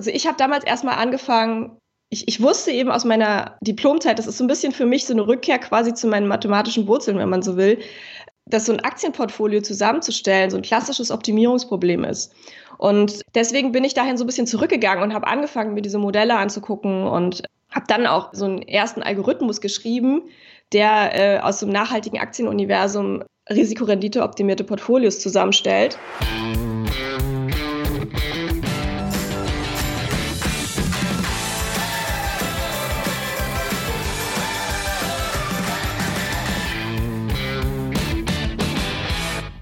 Also ich habe damals erstmal angefangen, ich, ich wusste eben aus meiner Diplomzeit, das ist so ein bisschen für mich so eine Rückkehr quasi zu meinen mathematischen Wurzeln, wenn man so will, dass so ein Aktienportfolio zusammenzustellen so ein klassisches Optimierungsproblem ist. Und deswegen bin ich dahin so ein bisschen zurückgegangen und habe angefangen, mir diese Modelle anzugucken und habe dann auch so einen ersten Algorithmus geschrieben, der äh, aus einem nachhaltigen Aktienuniversum Risikorendite optimierte Portfolios zusammenstellt.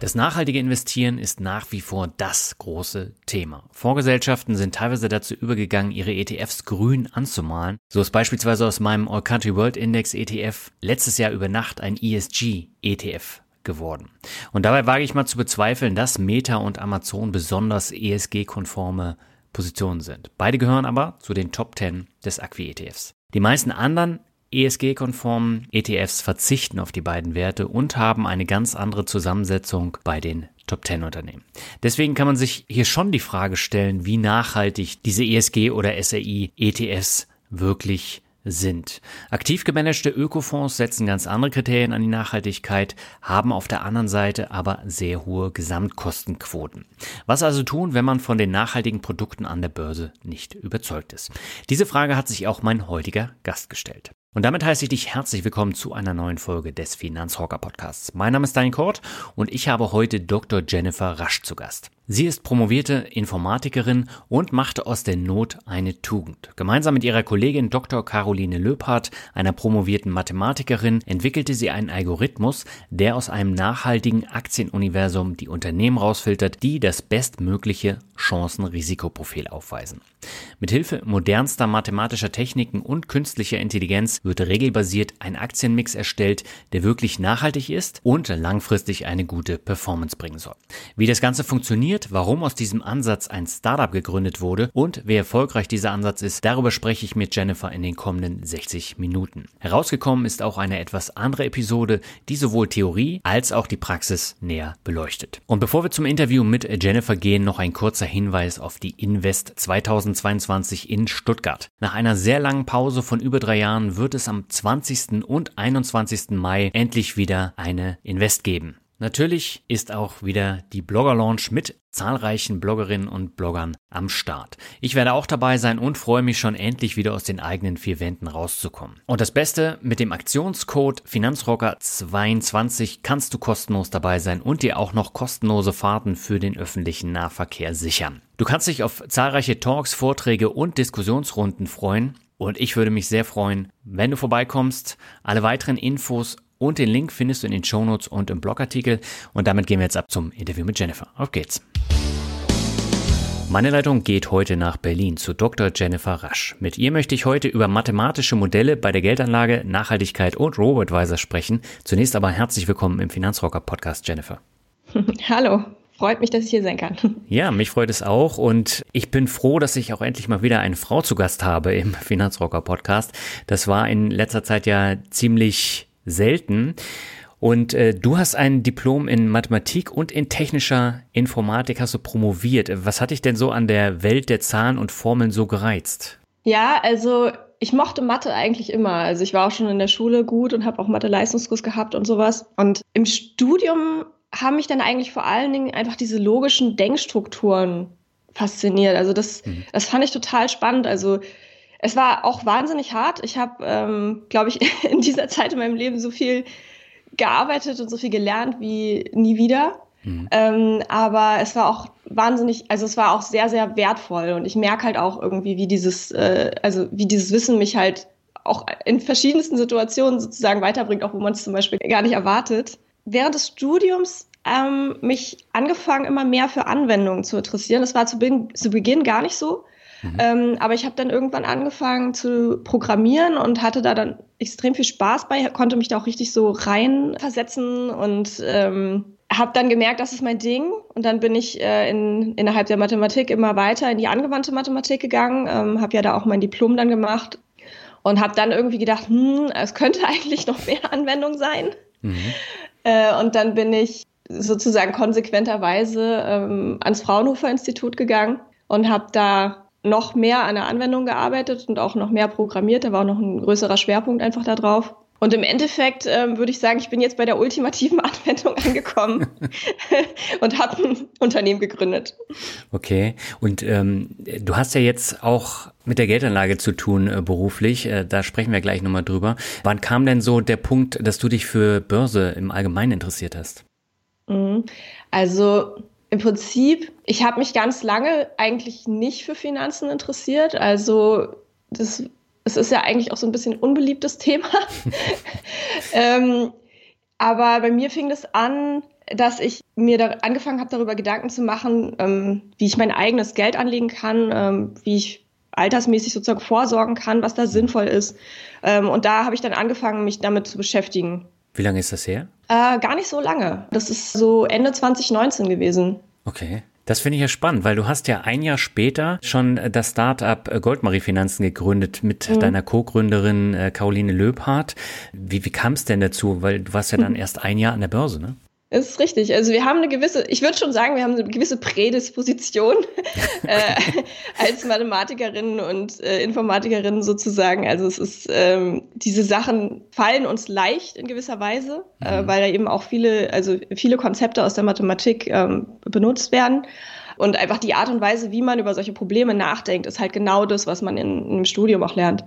Das nachhaltige Investieren ist nach wie vor das große Thema. Vorgesellschaften sind teilweise dazu übergegangen, ihre ETFs grün anzumalen. So ist beispielsweise aus meinem All Country World Index ETF letztes Jahr über Nacht ein ESG ETF geworden. Und dabei wage ich mal zu bezweifeln, dass Meta und Amazon besonders ESG-konforme Positionen sind. Beide gehören aber zu den Top 10 des Acqui-ETFs. Die meisten anderen ESG-konformen ETFs verzichten auf die beiden Werte und haben eine ganz andere Zusammensetzung bei den Top 10 Unternehmen. Deswegen kann man sich hier schon die Frage stellen, wie nachhaltig diese ESG oder SRI ETFs wirklich sind. Aktiv gemanagte Ökofonds setzen ganz andere Kriterien an die Nachhaltigkeit, haben auf der anderen Seite aber sehr hohe Gesamtkostenquoten. Was also tun, wenn man von den nachhaltigen Produkten an der Börse nicht überzeugt ist? Diese Frage hat sich auch mein heutiger Gast gestellt. Und damit heiße ich dich herzlich willkommen zu einer neuen Folge des Finanzrocker Podcasts. Mein Name ist Daniel Kort und ich habe heute Dr. Jennifer Rasch zu Gast. Sie ist promovierte Informatikerin und machte aus der Not eine Tugend. Gemeinsam mit ihrer Kollegin Dr. Caroline Löpart, einer promovierten Mathematikerin, entwickelte sie einen Algorithmus, der aus einem nachhaltigen Aktienuniversum die Unternehmen rausfiltert, die das bestmögliche Chancen-Risikoprofil aufweisen. Mithilfe modernster mathematischer Techniken und künstlicher Intelligenz wird regelbasiert ein Aktienmix erstellt, der wirklich nachhaltig ist und langfristig eine gute Performance bringen soll. Wie das Ganze funktioniert, funktioniert, warum aus diesem Ansatz ein Startup gegründet wurde und wie erfolgreich dieser Ansatz ist, darüber spreche ich mit Jennifer in den kommenden 60 Minuten. Herausgekommen ist auch eine etwas andere Episode, die sowohl Theorie als auch die Praxis näher beleuchtet. Und bevor wir zum Interview mit Jennifer gehen, noch ein kurzer Hinweis auf die Invest 2022 in Stuttgart. Nach einer sehr langen Pause von über drei Jahren wird es am 20. und 21. Mai endlich wieder eine Invest geben. Natürlich ist auch wieder die Blogger Launch mit zahlreichen Bloggerinnen und Bloggern am Start. Ich werde auch dabei sein und freue mich schon endlich wieder aus den eigenen vier Wänden rauszukommen. Und das Beste, mit dem Aktionscode Finanzrocker22 kannst du kostenlos dabei sein und dir auch noch kostenlose Fahrten für den öffentlichen Nahverkehr sichern. Du kannst dich auf zahlreiche Talks, Vorträge und Diskussionsrunden freuen. Und ich würde mich sehr freuen, wenn du vorbeikommst. Alle weiteren Infos und den Link findest du in den Shownotes und im Blogartikel. Und damit gehen wir jetzt ab zum Interview mit Jennifer. Auf geht's. Meine Leitung geht heute nach Berlin zu Dr. Jennifer Rasch. Mit ihr möchte ich heute über mathematische Modelle bei der Geldanlage, Nachhaltigkeit und Robotweiser sprechen. Zunächst aber herzlich willkommen im Finanzrocker Podcast, Jennifer. Hallo, freut mich, dass ich hier sein kann. Ja, mich freut es auch und ich bin froh, dass ich auch endlich mal wieder eine Frau zu Gast habe im Finanzrocker Podcast. Das war in letzter Zeit ja ziemlich selten. Und äh, du hast ein Diplom in Mathematik und in technischer Informatik hast du promoviert. Was hat dich denn so an der Welt der Zahlen und Formeln so gereizt? Ja, also ich mochte Mathe eigentlich immer. Also ich war auch schon in der Schule gut und habe auch Mathe-Leistungskurs gehabt und sowas. Und im Studium haben mich dann eigentlich vor allen Dingen einfach diese logischen Denkstrukturen fasziniert. Also das, mhm. das fand ich total spannend. Also es war auch wahnsinnig hart. Ich habe, ähm, glaube ich, in dieser Zeit in meinem Leben so viel gearbeitet und so viel gelernt wie nie wieder. Mhm. Ähm, aber es war auch wahnsinnig, also es war auch sehr, sehr wertvoll. Und ich merke halt auch irgendwie, wie dieses, äh, also wie dieses Wissen mich halt auch in verschiedensten Situationen sozusagen weiterbringt, auch wo man es zum Beispiel gar nicht erwartet. Während des Studiums ähm, mich angefangen, immer mehr für Anwendungen zu interessieren. Das war zu, Beginn, zu Beginn gar nicht so. Mhm. Ähm, aber ich habe dann irgendwann angefangen zu programmieren und hatte da dann extrem viel Spaß bei, konnte mich da auch richtig so reinversetzen und ähm, habe dann gemerkt, das ist mein Ding. Und dann bin ich äh, in, innerhalb der Mathematik immer weiter in die angewandte Mathematik gegangen, ähm, habe ja da auch mein Diplom dann gemacht und habe dann irgendwie gedacht, hm, es könnte eigentlich noch mehr Anwendung sein. Mhm. Äh, und dann bin ich sozusagen konsequenterweise ähm, ans Fraunhofer Institut gegangen und habe da noch mehr an der Anwendung gearbeitet und auch noch mehr programmiert. Da war auch noch ein größerer Schwerpunkt einfach da drauf. Und im Endeffekt ähm, würde ich sagen, ich bin jetzt bei der ultimativen Anwendung angekommen und habe ein Unternehmen gegründet. Okay. Und ähm, du hast ja jetzt auch mit der Geldanlage zu tun äh, beruflich. Äh, da sprechen wir gleich nochmal drüber. Wann kam denn so der Punkt, dass du dich für Börse im Allgemeinen interessiert hast? Mhm. Also im Prinzip, ich habe mich ganz lange eigentlich nicht für Finanzen interessiert. Also das, es ist ja eigentlich auch so ein bisschen ein unbeliebtes Thema. ähm, aber bei mir fing das an, dass ich mir da angefangen habe, darüber Gedanken zu machen, ähm, wie ich mein eigenes Geld anlegen kann, ähm, wie ich altersmäßig sozusagen vorsorgen kann, was da sinnvoll ist. Ähm, und da habe ich dann angefangen, mich damit zu beschäftigen. Wie lange ist das her? Äh, gar nicht so lange. Das ist so Ende 2019 gewesen. Okay. Das finde ich ja spannend, weil du hast ja ein Jahr später schon das Startup Goldmarie Finanzen gegründet mit mhm. deiner Co-Gründerin äh, Caroline Löbhardt. Wie, wie kam es denn dazu? Weil du warst ja dann erst ein Jahr an der Börse, ne? Das ist richtig. Also wir haben eine gewisse, ich würde schon sagen, wir haben eine gewisse Prädisposition äh, als Mathematikerinnen und äh, Informatikerinnen sozusagen. Also es ist, ähm, diese Sachen fallen uns leicht in gewisser Weise, äh, mhm. weil da eben auch viele, also viele Konzepte aus der Mathematik ähm, benutzt werden. Und einfach die Art und Weise, wie man über solche Probleme nachdenkt, ist halt genau das, was man in, in einem Studium auch lernt.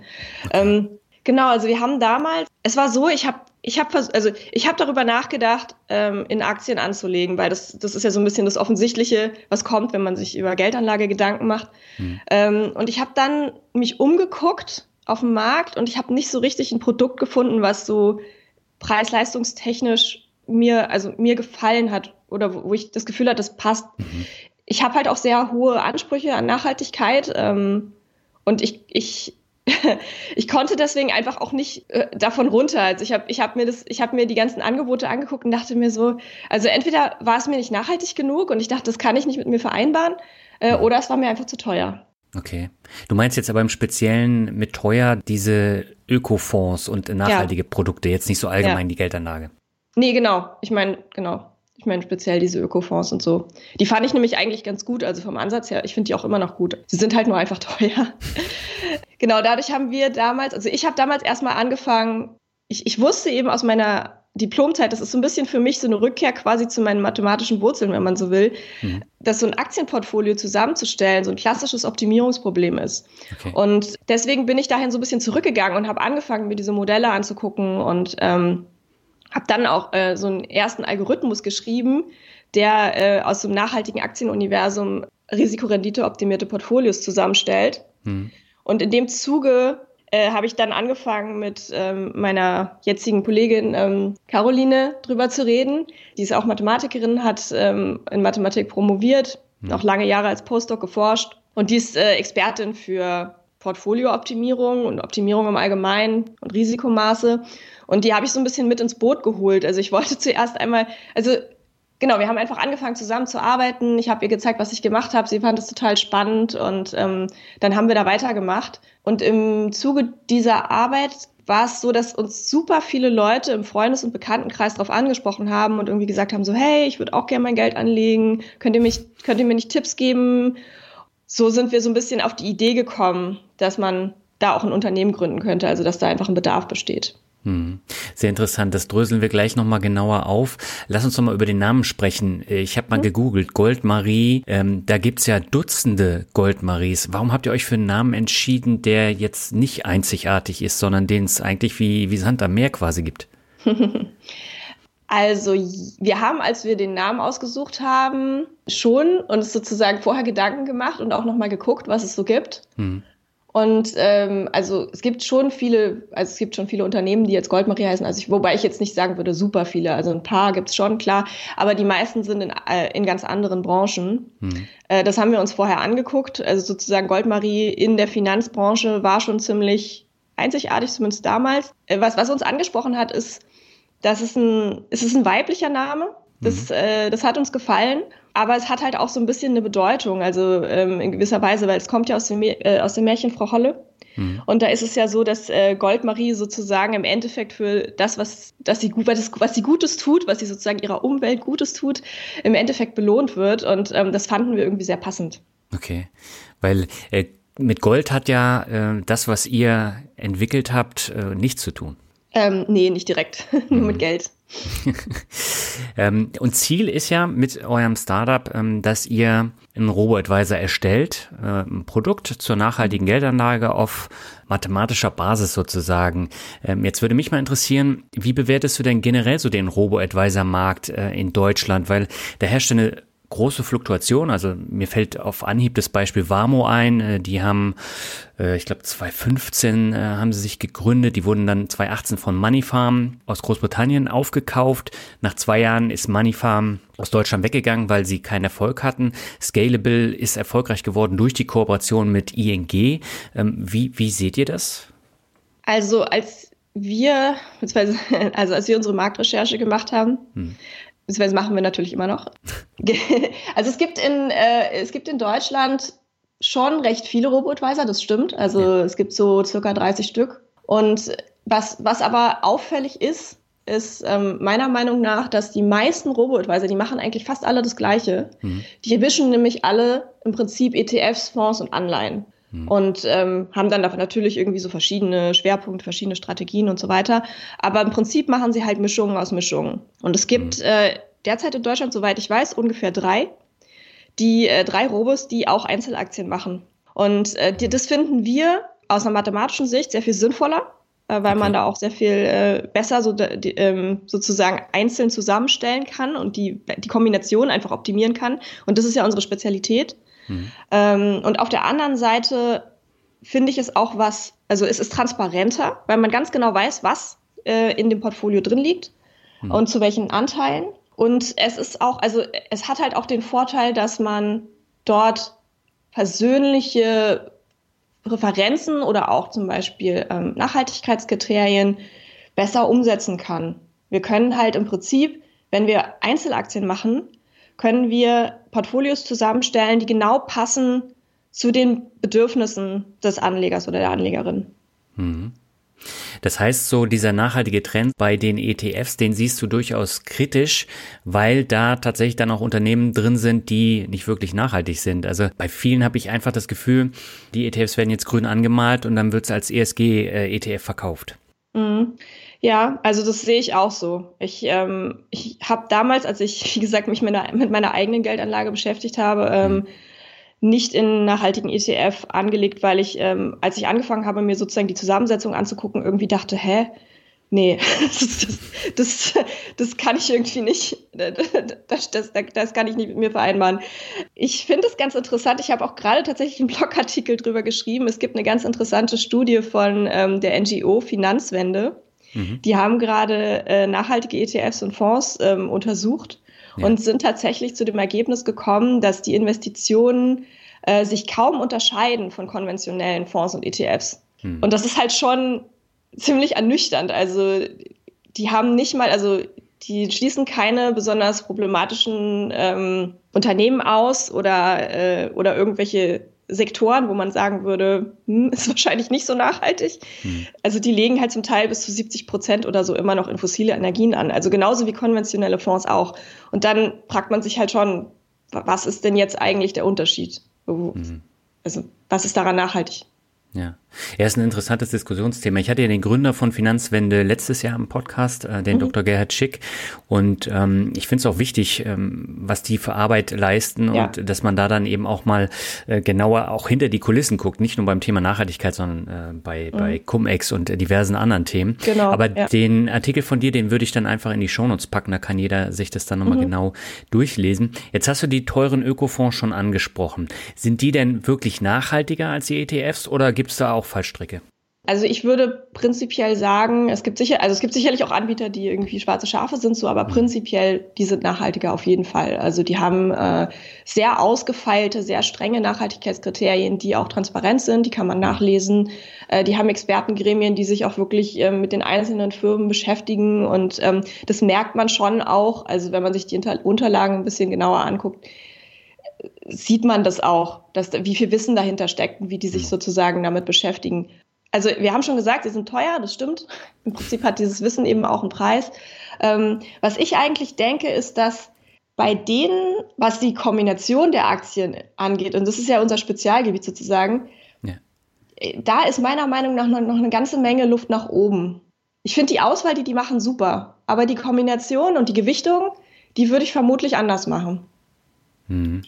Ähm, genau, also wir haben damals, es war so, ich habe ich habe also ich habe darüber nachgedacht, ähm, in Aktien anzulegen, weil das das ist ja so ein bisschen das Offensichtliche, was kommt, wenn man sich über Geldanlage Gedanken macht. Mhm. Ähm, und ich habe dann mich umgeguckt auf dem Markt und ich habe nicht so richtig ein Produkt gefunden, was so preis-leistungstechnisch mir also mir gefallen hat oder wo ich das Gefühl hatte, das passt. Mhm. Ich habe halt auch sehr hohe Ansprüche an Nachhaltigkeit ähm, und ich ich ich konnte deswegen einfach auch nicht äh, davon runter. Also ich habe ich hab mir das, ich habe mir die ganzen Angebote angeguckt und dachte mir so, also entweder war es mir nicht nachhaltig genug und ich dachte, das kann ich nicht mit mir vereinbaren, äh, oder es war mir einfach zu teuer. Okay. Du meinst jetzt aber im Speziellen mit teuer diese Ökofonds und nachhaltige ja. Produkte, jetzt nicht so allgemein ja. die Geldanlage. Nee, genau. Ich meine, genau. Ich meine speziell diese Ökofonds und so. Die fand ich nämlich eigentlich ganz gut, also vom Ansatz her. Ich finde die auch immer noch gut. Sie sind halt nur einfach teuer. genau, dadurch haben wir damals, also ich habe damals erstmal angefangen, ich, ich wusste eben aus meiner Diplomzeit, das ist so ein bisschen für mich so eine Rückkehr quasi zu meinen mathematischen Wurzeln, wenn man so will, mhm. dass so ein Aktienportfolio zusammenzustellen so ein klassisches Optimierungsproblem ist. Okay. Und deswegen bin ich dahin so ein bisschen zurückgegangen und habe angefangen, mir diese Modelle anzugucken und ähm, habe dann auch äh, so einen ersten Algorithmus geschrieben, der äh, aus einem nachhaltigen Aktienuniversum Risikorendite-optimierte Portfolios zusammenstellt. Mhm. Und in dem Zuge äh, habe ich dann angefangen, mit ähm, meiner jetzigen Kollegin ähm, Caroline drüber zu reden. Die ist auch Mathematikerin, hat ähm, in Mathematik promoviert, mhm. noch lange Jahre als Postdoc geforscht und die ist äh, Expertin für Portfoliooptimierung und Optimierung im Allgemeinen und Risikomaße. Und die habe ich so ein bisschen mit ins Boot geholt. Also ich wollte zuerst einmal, also genau, wir haben einfach angefangen zusammen zu arbeiten. Ich habe ihr gezeigt, was ich gemacht habe. Sie fand es total spannend und ähm, dann haben wir da weitergemacht. Und im Zuge dieser Arbeit war es so, dass uns super viele Leute im Freundes- und Bekanntenkreis darauf angesprochen haben und irgendwie gesagt haben, so, hey, ich würde auch gerne mein Geld anlegen, könnt ihr, mich, könnt ihr mir nicht Tipps geben? So sind wir so ein bisschen auf die Idee gekommen, dass man da auch ein Unternehmen gründen könnte, also dass da einfach ein Bedarf besteht. Hm. Sehr interessant. Das dröseln wir gleich nochmal genauer auf. Lass uns doch mal über den Namen sprechen. Ich habe mal mhm. gegoogelt. Goldmarie. Ähm, da gibt's ja Dutzende Goldmaries. Warum habt ihr euch für einen Namen entschieden, der jetzt nicht einzigartig ist, sondern den es eigentlich wie, wie Sand am Meer quasi gibt? Also, wir haben, als wir den Namen ausgesucht haben, schon uns sozusagen vorher Gedanken gemacht und auch nochmal geguckt, was es so gibt. Hm. Und ähm, also es gibt schon viele, also es gibt schon viele Unternehmen, die jetzt Goldmarie heißen. Also ich, wobei ich jetzt nicht sagen würde, super viele. Also ein paar gibt's schon, klar. Aber die meisten sind in, äh, in ganz anderen Branchen. Hm. Äh, das haben wir uns vorher angeguckt. Also sozusagen Goldmarie in der Finanzbranche war schon ziemlich einzigartig, zumindest damals. Äh, was, was uns angesprochen hat, ist, dass es ein, es ist ein weiblicher Name. Das, mhm. äh, das hat uns gefallen. Aber es hat halt auch so ein bisschen eine Bedeutung, also ähm, in gewisser Weise, weil es kommt ja aus dem, äh, aus dem Märchen Frau Holle. Mhm. Und da ist es ja so, dass äh, Goldmarie sozusagen im Endeffekt für das, was, dass sie, was, was sie Gutes tut, was sie sozusagen ihrer Umwelt Gutes tut, im Endeffekt belohnt wird. Und ähm, das fanden wir irgendwie sehr passend. Okay, weil äh, mit Gold hat ja äh, das, was ihr entwickelt habt, äh, nichts zu tun. Ähm, nee, nicht direkt, nur mhm. mit Geld. ähm, und Ziel ist ja mit eurem Startup, ähm, dass ihr einen Robo-Advisor erstellt, äh, ein Produkt zur nachhaltigen Geldanlage auf mathematischer Basis sozusagen. Ähm, jetzt würde mich mal interessieren, wie bewertest du denn generell so den Robo-Advisor-Markt äh, in Deutschland? Weil da herrscht eine große Fluktuation. Also mir fällt auf Anhieb das Beispiel Warmo ein. Äh, die haben, äh, ich glaube 2015 äh, haben sie sich gegründet. Die wurden dann 2018 von Moneyfarm aus Großbritannien aufgekauft. Nach zwei Jahren ist Moneyfarm aus Deutschland weggegangen, weil sie keinen Erfolg hatten. Scalable ist erfolgreich geworden durch die Kooperation mit ING. Ähm, wie, wie seht ihr das? Also als wir, also als wir unsere Marktrecherche gemacht haben, hm beziehungsweise machen wir natürlich immer noch. also es gibt in, äh, es gibt in Deutschland schon recht viele Robo-Advisor, das stimmt. Also ja. es gibt so circa 30 Stück. Und was, was aber auffällig ist, ist ähm, meiner Meinung nach, dass die meisten Robo-Advisor, die machen eigentlich fast alle das Gleiche. Mhm. Die erwischen nämlich alle im Prinzip ETFs, Fonds und Anleihen. Mhm. Und ähm, haben dann natürlich irgendwie so verschiedene Schwerpunkte, verschiedene Strategien und so weiter. Aber im Prinzip machen sie halt Mischungen aus Mischungen. Und es gibt mhm. äh, derzeit in Deutschland, soweit ich weiß, ungefähr drei, die äh, drei Robos, die auch Einzelaktien machen. Und äh, die, das finden wir aus einer mathematischen Sicht sehr viel sinnvoller, äh, weil okay. man da auch sehr viel äh, besser so, die, ähm, sozusagen einzeln zusammenstellen kann und die, die Kombination einfach optimieren kann. Und das ist ja unsere Spezialität. Mhm. Ähm, und auf der anderen Seite finde ich es auch was, also es ist transparenter, weil man ganz genau weiß, was äh, in dem Portfolio drin liegt mhm. und zu welchen Anteilen. Und es ist auch, also es hat halt auch den Vorteil, dass man dort persönliche Präferenzen oder auch zum Beispiel ähm, Nachhaltigkeitskriterien besser umsetzen kann. Wir können halt im Prinzip, wenn wir Einzelaktien machen, können wir Portfolios zusammenstellen, die genau passen zu den Bedürfnissen des Anlegers oder der Anlegerin. Mhm. Das heißt, so dieser nachhaltige Trend bei den ETFs, den siehst du durchaus kritisch, weil da tatsächlich dann auch Unternehmen drin sind, die nicht wirklich nachhaltig sind. Also bei vielen habe ich einfach das Gefühl, die ETFs werden jetzt grün angemalt und dann wird es als ESG-ETF äh, verkauft. Mhm. Ja, also das sehe ich auch so. Ich, ähm, ich habe damals, als ich, wie gesagt, mich mit meiner, mit meiner eigenen Geldanlage beschäftigt habe, ähm, mhm. nicht in nachhaltigen ETF angelegt, weil ich, ähm, als ich angefangen habe, mir sozusagen die Zusammensetzung anzugucken, irgendwie dachte, hä? Nee, das, das, das, das kann ich irgendwie nicht, das, das, das kann ich nicht mit mir vereinbaren. Ich finde es ganz interessant. Ich habe auch gerade tatsächlich einen Blogartikel drüber geschrieben. Es gibt eine ganz interessante Studie von ähm, der NGO Finanzwende Mhm. Die haben gerade äh, nachhaltige ETFs und Fonds ähm, untersucht ja. und sind tatsächlich zu dem Ergebnis gekommen, dass die Investitionen äh, sich kaum unterscheiden von konventionellen Fonds und ETFs. Mhm. Und das ist halt schon ziemlich ernüchternd. Also die haben nicht mal, also die schließen keine besonders problematischen ähm, Unternehmen aus oder, äh, oder irgendwelche Sektoren, wo man sagen würde, hm, ist wahrscheinlich nicht so nachhaltig. Hm. Also die legen halt zum Teil bis zu 70 Prozent oder so immer noch in fossile Energien an. Also genauso wie konventionelle Fonds auch. Und dann fragt man sich halt schon, was ist denn jetzt eigentlich der Unterschied? Hm. Also was ist daran nachhaltig? Ja. Er ist ein interessantes Diskussionsthema. Ich hatte ja den Gründer von Finanzwende letztes Jahr im Podcast, äh, den mhm. Dr. Gerhard Schick. Und ähm, ich finde es auch wichtig, ähm, was die für Arbeit leisten ja. und dass man da dann eben auch mal äh, genauer auch hinter die Kulissen guckt. Nicht nur beim Thema Nachhaltigkeit, sondern äh, bei, mhm. bei Cum-Ex und diversen anderen Themen. Genau. Aber ja. den Artikel von dir, den würde ich dann einfach in die Shownotes packen. Da kann jeder sich das dann nochmal mhm. genau durchlesen. Jetzt hast du die teuren Ökofonds schon angesprochen. Sind die denn wirklich nachhaltiger als die ETFs oder gibt gibt es da auch Fallstricke? Also ich würde prinzipiell sagen, es gibt sicher, also es gibt sicherlich auch Anbieter, die irgendwie schwarze Schafe sind, so, aber mhm. prinzipiell, die sind nachhaltiger auf jeden Fall. Also die haben äh, sehr ausgefeilte, sehr strenge Nachhaltigkeitskriterien, die auch transparent sind, die kann man nachlesen. Äh, die haben Expertengremien, die sich auch wirklich äh, mit den einzelnen Firmen beschäftigen und ähm, das merkt man schon auch. Also wenn man sich die Unterlagen ein bisschen genauer anguckt, sieht man das auch, dass wie viel Wissen dahinter steckt und wie die sich mhm. sozusagen damit beschäftigen also wir haben schon gesagt, sie sind teuer, das stimmt. Im Prinzip hat dieses Wissen eben auch einen Preis. Ähm, was ich eigentlich denke, ist, dass bei denen, was die Kombination der Aktien angeht, und das ist ja unser Spezialgebiet sozusagen, ja. Äh, da ist meiner Meinung nach noch, noch eine ganze Menge Luft nach oben. Ich finde die Auswahl, die die machen, super. Aber die Kombination und die Gewichtung, die würde ich vermutlich anders machen. Mhm.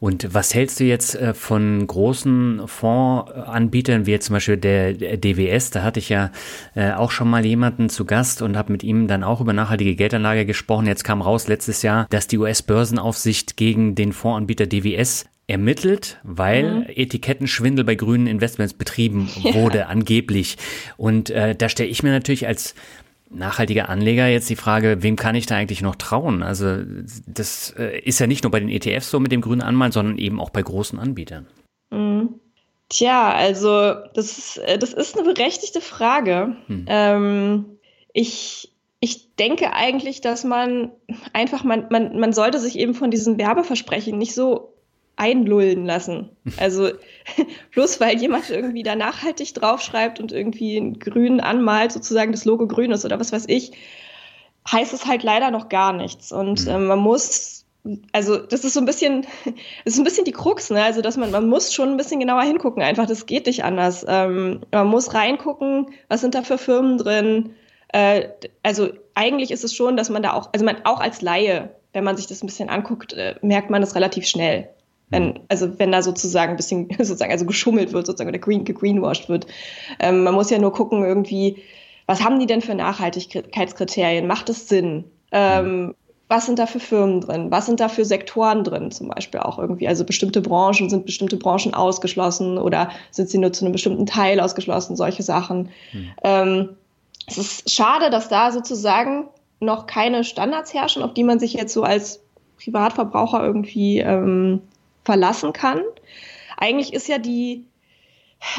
Und was hältst du jetzt äh, von großen Fondsanbietern, wie jetzt zum Beispiel der DWS? Da hatte ich ja äh, auch schon mal jemanden zu Gast und habe mit ihm dann auch über nachhaltige Geldanlage gesprochen. Jetzt kam raus letztes Jahr, dass die US-Börsenaufsicht gegen den Fondsanbieter DWS ermittelt, weil mhm. Etikettenschwindel bei grünen Investments betrieben wurde, ja. angeblich. Und äh, da stelle ich mir natürlich als nachhaltiger Anleger jetzt die Frage, wem kann ich da eigentlich noch trauen? Also das äh, ist ja nicht nur bei den ETFs so mit dem grünen Anmalen, sondern eben auch bei großen Anbietern. Mhm. Tja, also das ist, äh, das ist eine berechtigte Frage. Hm. Ähm, ich, ich denke eigentlich, dass man einfach, man, man, man sollte sich eben von diesen Werbeversprechen nicht so einlullen lassen. Also bloß weil jemand irgendwie da nachhaltig draufschreibt und irgendwie in grün anmalt, sozusagen das Logo grün ist oder was weiß ich, heißt es halt leider noch gar nichts. Und äh, man muss, also das ist so ein bisschen, das ist ein bisschen die Krux, ne? Also dass man, man muss schon ein bisschen genauer hingucken, einfach, das geht nicht anders. Ähm, man muss reingucken, was sind da für Firmen drin. Äh, also eigentlich ist es schon, dass man da auch, also man auch als Laie, wenn man sich das ein bisschen anguckt, äh, merkt man das relativ schnell. Wenn, also wenn da sozusagen ein bisschen sozusagen also geschummelt wird, sozusagen oder green, gegreenwashed wird. Ähm, man muss ja nur gucken, irgendwie, was haben die denn für Nachhaltigkeitskriterien? Macht es Sinn? Ähm, was sind da für Firmen drin? Was sind da für Sektoren drin, zum Beispiel auch irgendwie? Also bestimmte Branchen, sind bestimmte Branchen ausgeschlossen oder sind sie nur zu einem bestimmten Teil ausgeschlossen? Solche Sachen. Mhm. Ähm, es ist schade, dass da sozusagen noch keine Standards herrschen, auf die man sich jetzt so als Privatverbraucher irgendwie ähm, verlassen kann. Eigentlich ist ja die,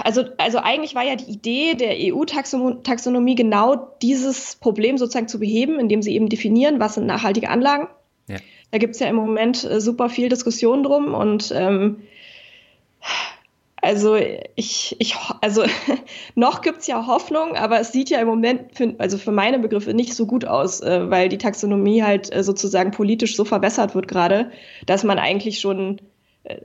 also, also eigentlich war ja die Idee der EU-Taxonomie genau dieses Problem sozusagen zu beheben, indem sie eben definieren, was sind nachhaltige Anlagen. Ja. Da gibt es ja im Moment äh, super viel Diskussion drum und ähm, also ich, ich, also noch gibt es ja Hoffnung, aber es sieht ja im Moment, für, also für meine Begriffe, nicht so gut aus, äh, weil die Taxonomie halt äh, sozusagen politisch so verbessert wird gerade, dass man eigentlich schon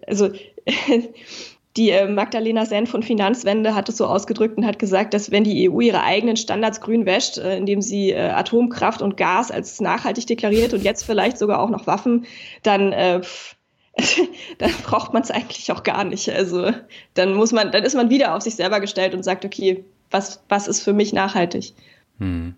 also die äh, Magdalena Senn von Finanzwende hat es so ausgedrückt und hat gesagt, dass wenn die EU ihre eigenen Standards grün wäscht, äh, indem sie äh, Atomkraft und Gas als nachhaltig deklariert und jetzt vielleicht sogar auch noch Waffen, dann dann braucht man es eigentlich auch gar nicht. Also dann muss man, dann ist man wieder auf sich selber gestellt und sagt, okay, was, was ist für mich nachhaltig? Hm.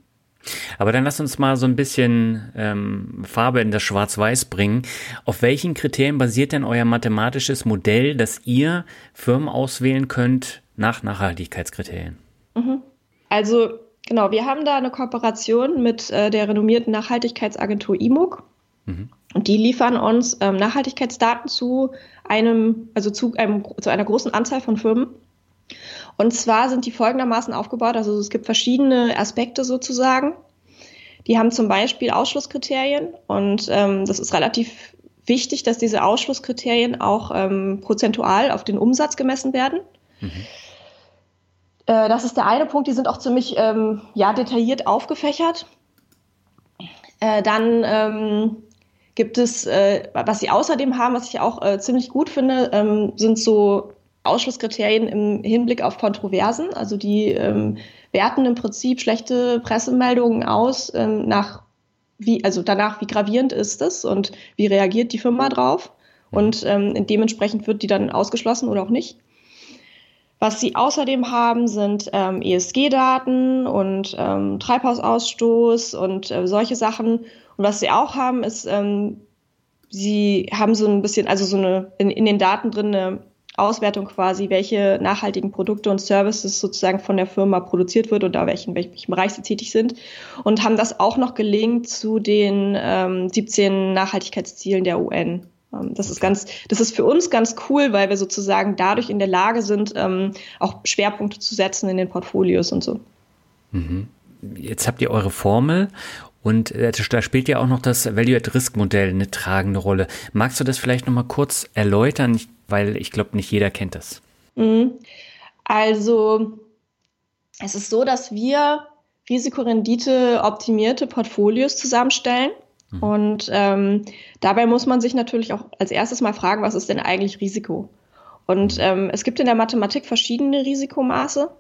Aber dann lass uns mal so ein bisschen ähm, Farbe in das Schwarz-Weiß bringen. Auf welchen Kriterien basiert denn euer mathematisches Modell, dass ihr Firmen auswählen könnt nach Nachhaltigkeitskriterien? Mhm. Also genau, wir haben da eine Kooperation mit äh, der renommierten Nachhaltigkeitsagentur IMUG. Mhm. Und die liefern uns ähm, Nachhaltigkeitsdaten zu einem, also zu, einem, zu einer großen Anzahl von Firmen. Und zwar sind die folgendermaßen aufgebaut. Also es gibt verschiedene Aspekte sozusagen. Die haben zum Beispiel Ausschlusskriterien und ähm, das ist relativ wichtig, dass diese Ausschlusskriterien auch ähm, prozentual auf den Umsatz gemessen werden. Mhm. Äh, das ist der eine Punkt. Die sind auch ziemlich ähm, ja, detailliert aufgefächert. Äh, dann ähm, gibt es, äh, was sie außerdem haben, was ich auch äh, ziemlich gut finde, ähm, sind so Ausschlusskriterien im Hinblick auf Kontroversen. Also die ähm, werten im Prinzip schlechte Pressemeldungen aus ähm, nach wie, also danach, wie gravierend ist es und wie reagiert die Firma drauf. Und ähm, dementsprechend wird die dann ausgeschlossen oder auch nicht. Was sie außerdem haben, sind ähm, ESG-Daten und ähm, Treibhausausstoß und äh, solche Sachen. Und was sie auch haben, ist, ähm, sie haben so ein bisschen, also so eine in, in den Daten drin eine Auswertung quasi, welche nachhaltigen Produkte und Services sozusagen von der Firma produziert wird oder welchen, welchem Bereich sie tätig sind. Und haben das auch noch gelingt zu den ähm, 17 Nachhaltigkeitszielen der UN. Ähm, das ist ganz, das ist für uns ganz cool, weil wir sozusagen dadurch in der Lage sind, ähm, auch Schwerpunkte zu setzen in den Portfolios und so. Mhm. Jetzt habt ihr eure Formel und äh, da spielt ja auch noch das Value-at-Risk-Modell eine tragende Rolle. Magst du das vielleicht nochmal kurz erläutern? Weil ich glaube, nicht jeder kennt das. Mhm. Also, es ist so, dass wir Risikorendite optimierte Portfolios zusammenstellen. Mhm. Und ähm, dabei muss man sich natürlich auch als erstes mal fragen, was ist denn eigentlich Risiko? Und mhm. ähm, es gibt in der Mathematik verschiedene Risikomaße,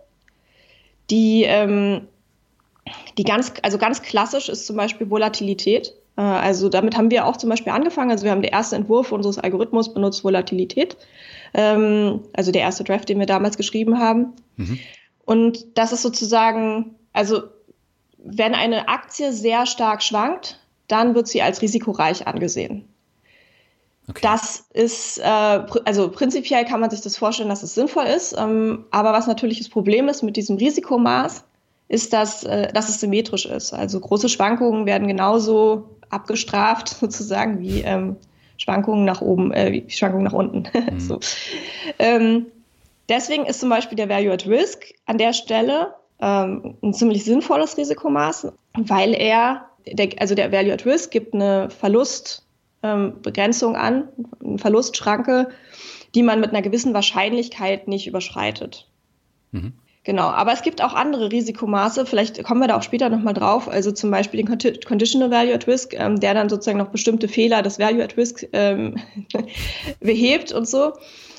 die ähm, die ganz, also ganz klassisch ist zum Beispiel Volatilität. Äh, also damit haben wir auch zum Beispiel angefangen. Also wir haben der erste Entwurf unseres Algorithmus benutzt Volatilität. Ähm, also der erste Draft, den wir damals geschrieben haben. Mhm. Und das ist sozusagen, also wenn eine Aktie sehr stark schwankt, dann wird sie als risikoreich angesehen. Okay. Das ist, äh, also prinzipiell kann man sich das vorstellen, dass es sinnvoll ist. Ähm, aber was natürlich das Problem ist mit diesem Risikomaß, ist, dass, äh, dass es symmetrisch ist. Also große Schwankungen werden genauso abgestraft sozusagen wie ähm, Schwankungen nach oben, äh, wie Schwankungen nach unten. Mhm. so. ähm, deswegen ist zum Beispiel der Value at Risk an der Stelle ähm, ein ziemlich sinnvolles Risikomaß, weil er, der, also der Value at Risk gibt eine Verlustbegrenzung ähm, an, eine Verlustschranke, die man mit einer gewissen Wahrscheinlichkeit nicht überschreitet. Mhm. Genau, aber es gibt auch andere Risikomaße, vielleicht kommen wir da auch später nochmal drauf, also zum Beispiel den Conditional Value at Risk, ähm, der dann sozusagen noch bestimmte Fehler des Value at Risk ähm, behebt und so.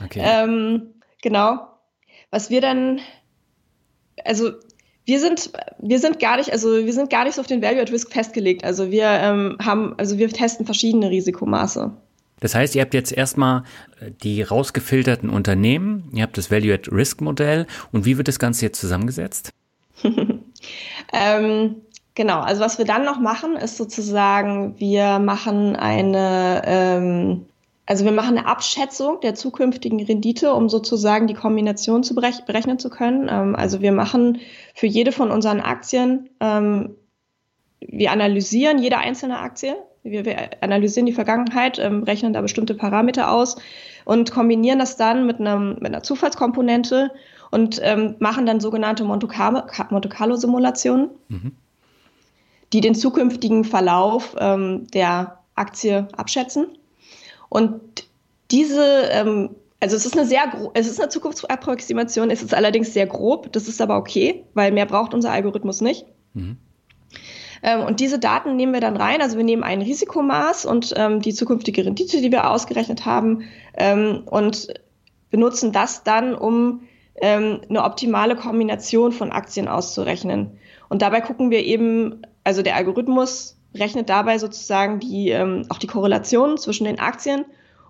Okay. Ähm, genau. Was wir dann, also wir sind, wir sind gar nicht, also wir sind gar nicht so auf den Value at Risk festgelegt. Also wir ähm, haben, also wir testen verschiedene Risikomaße. Das heißt, ihr habt jetzt erstmal äh, die rausgefilterten Unternehmen, ihr habt das Value-at-Risk-Modell und wie wird das Ganze jetzt zusammengesetzt? ähm, genau, also was wir dann noch machen, ist sozusagen, wir machen eine, ähm, also wir machen eine Abschätzung der zukünftigen Rendite, um sozusagen die Kombination zu berechnen zu können. Ähm, also wir machen für jede von unseren Aktien, ähm, wir analysieren jede einzelne Aktie wir, wir analysieren die Vergangenheit, ähm, rechnen da bestimmte Parameter aus und kombinieren das dann mit, einem, mit einer Zufallskomponente und ähm, machen dann sogenannte Monte Carlo-Simulationen, mhm. die den zukünftigen Verlauf ähm, der Aktie abschätzen. Und diese ähm, also es ist eine sehr, es ist eine Zukunftsapproximation, es ist allerdings sehr grob, das ist aber okay, weil mehr braucht unser Algorithmus nicht. Mhm. Ähm, und diese Daten nehmen wir dann rein. Also wir nehmen ein Risikomaß und ähm, die zukünftige Rendite, die wir ausgerechnet haben, ähm, und benutzen das dann, um eine optimale Kombination von Aktien auszurechnen. Und dabei gucken wir eben, also der Algorithmus rechnet dabei sozusagen die, auch die Korrelation zwischen den Aktien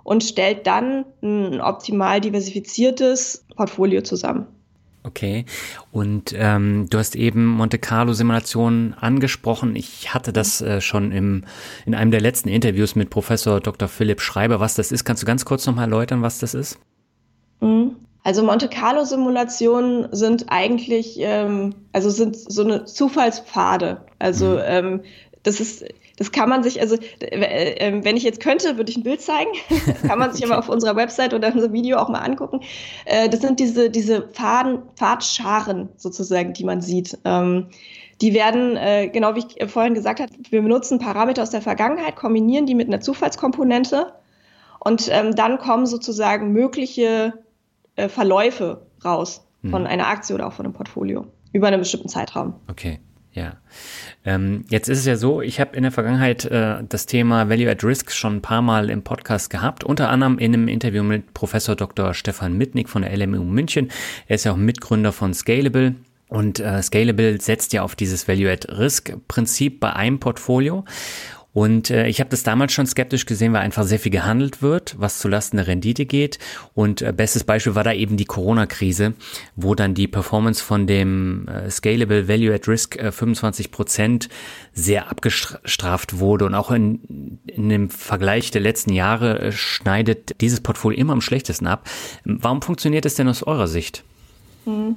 und stellt dann ein optimal diversifiziertes Portfolio zusammen. Okay. Und ähm, du hast eben Monte Carlo Simulationen angesprochen. Ich hatte das äh, schon im, in einem der letzten Interviews mit Professor Dr. Philipp Schreiber, was das ist. Kannst du ganz kurz nochmal erläutern, was das ist? Mhm. Also Monte Carlo Simulationen sind eigentlich, ähm, also sind so eine Zufallspfade. Also mhm. ähm, das ist das kann man sich, also äh, äh, wenn ich jetzt könnte, würde ich ein Bild zeigen. kann man sich okay. aber auf unserer Website oder in unserem Video auch mal angucken. Äh, das sind diese, diese Faden, Pfadscharen sozusagen, die man sieht. Ähm, die werden, äh, genau wie ich vorhin gesagt habe, wir benutzen Parameter aus der Vergangenheit, kombinieren die mit einer Zufallskomponente und ähm, dann kommen sozusagen mögliche äh, Verläufe raus hm. von einer Aktie oder auch von einem Portfolio über einen bestimmten Zeitraum. Okay. Ja. Ähm, jetzt ist es ja so, ich habe in der Vergangenheit äh, das Thema Value at Risk schon ein paar Mal im Podcast gehabt, unter anderem in einem Interview mit Professor Dr. Stefan Mitnick von der LMU München. Er ist ja auch Mitgründer von Scalable. Und äh, Scalable setzt ja auf dieses Value at Risk Prinzip bei einem Portfolio. Und äh, ich habe das damals schon skeptisch gesehen, weil einfach sehr viel gehandelt wird, was zulasten der Rendite geht. Und äh, bestes Beispiel war da eben die Corona-Krise, wo dann die Performance von dem äh, Scalable Value at Risk äh, 25 Prozent sehr abgestraft wurde. Und auch in, in dem Vergleich der letzten Jahre äh, schneidet dieses Portfolio immer am schlechtesten ab. Warum funktioniert es denn aus eurer Sicht? Hm.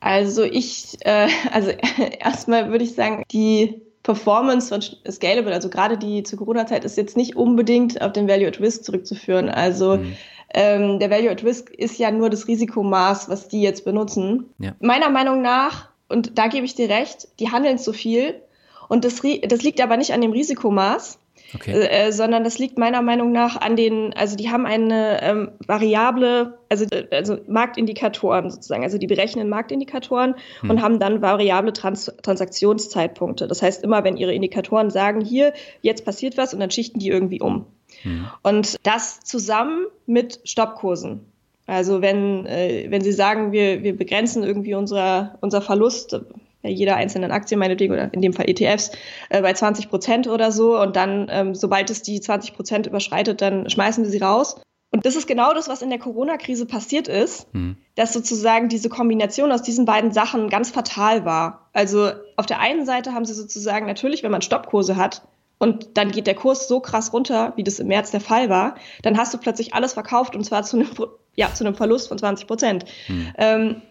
Also ich, äh, also erstmal würde ich sagen, die Performance von Scalable, also gerade die zur Corona-Zeit, ist jetzt nicht unbedingt auf den Value at Risk zurückzuführen. Also mhm. ähm, der Value at Risk ist ja nur das Risikomaß, was die jetzt benutzen. Ja. Meiner Meinung nach, und da gebe ich dir recht, die handeln zu viel. Und das, das liegt aber nicht an dem Risikomaß, Okay. Äh, sondern das liegt meiner Meinung nach an den, also die haben eine ähm, variable, also, äh, also Marktindikatoren sozusagen, also die berechnen Marktindikatoren hm. und haben dann variable Trans Transaktionszeitpunkte. Das heißt, immer wenn ihre Indikatoren sagen, hier, jetzt passiert was und dann schichten die irgendwie um. Hm. Und das zusammen mit Stoppkursen. Also wenn, äh, wenn Sie sagen, wir, wir begrenzen irgendwie unser, unser Verlust, jeder einzelnen Aktie meinetwegen oder in dem Fall ETFs äh, bei 20 Prozent oder so und dann, ähm, sobald es die 20 Prozent überschreitet, dann schmeißen wir sie raus. Und das ist genau das, was in der Corona-Krise passiert ist, mhm. dass sozusagen diese Kombination aus diesen beiden Sachen ganz fatal war. Also auf der einen Seite haben sie sozusagen natürlich, wenn man Stoppkurse hat und dann geht der Kurs so krass runter, wie das im März der Fall war, dann hast du plötzlich alles verkauft und zwar zu einem, ja, zu einem Verlust von 20 Prozent. Mhm. Ähm,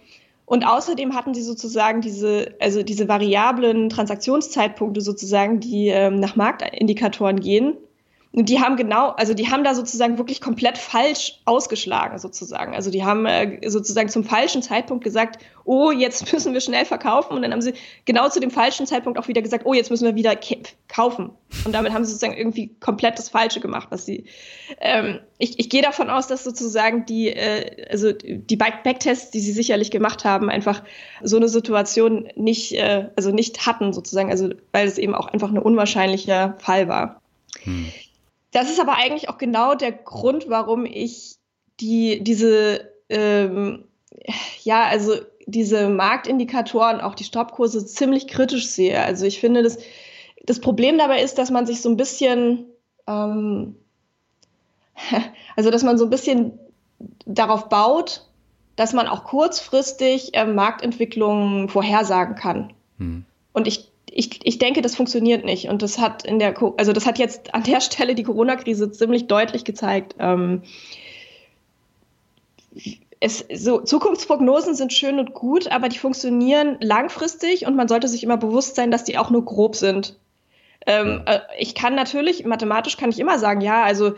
und außerdem hatten sie sozusagen diese, also diese variablen Transaktionszeitpunkte sozusagen, die ähm, nach Marktindikatoren gehen. Und die haben genau, also die haben da sozusagen wirklich komplett falsch ausgeschlagen sozusagen. Also die haben äh, sozusagen zum falschen Zeitpunkt gesagt, oh, jetzt müssen wir schnell verkaufen. Und dann haben sie genau zu dem falschen Zeitpunkt auch wieder gesagt, oh, jetzt müssen wir wieder kaufen. Und damit haben sie sozusagen irgendwie komplett das Falsche gemacht, was sie. Ähm, ich, ich gehe davon aus, dass sozusagen die, äh, also die Backtests, die sie sicherlich gemacht haben, einfach so eine Situation nicht, äh, also nicht hatten sozusagen, also weil es eben auch einfach ein unwahrscheinlicher Fall war. Hm. Das ist aber eigentlich auch genau der Grund, warum ich die, diese, ähm, ja, also diese Marktindikatoren, auch die Stoppkurse ziemlich kritisch sehe. Also ich finde, das, das Problem dabei ist, dass man sich so ein bisschen, ähm, also dass man so ein bisschen darauf baut, dass man auch kurzfristig äh, Marktentwicklungen vorhersagen kann. Hm. Und ich ich, ich denke, das funktioniert nicht. Und das hat in der, also das hat jetzt an der Stelle die Corona-Krise ziemlich deutlich gezeigt. Ähm, es, so, Zukunftsprognosen sind schön und gut, aber die funktionieren langfristig und man sollte sich immer bewusst sein, dass die auch nur grob sind. Ähm, äh, ich kann natürlich, mathematisch kann ich immer sagen, ja, also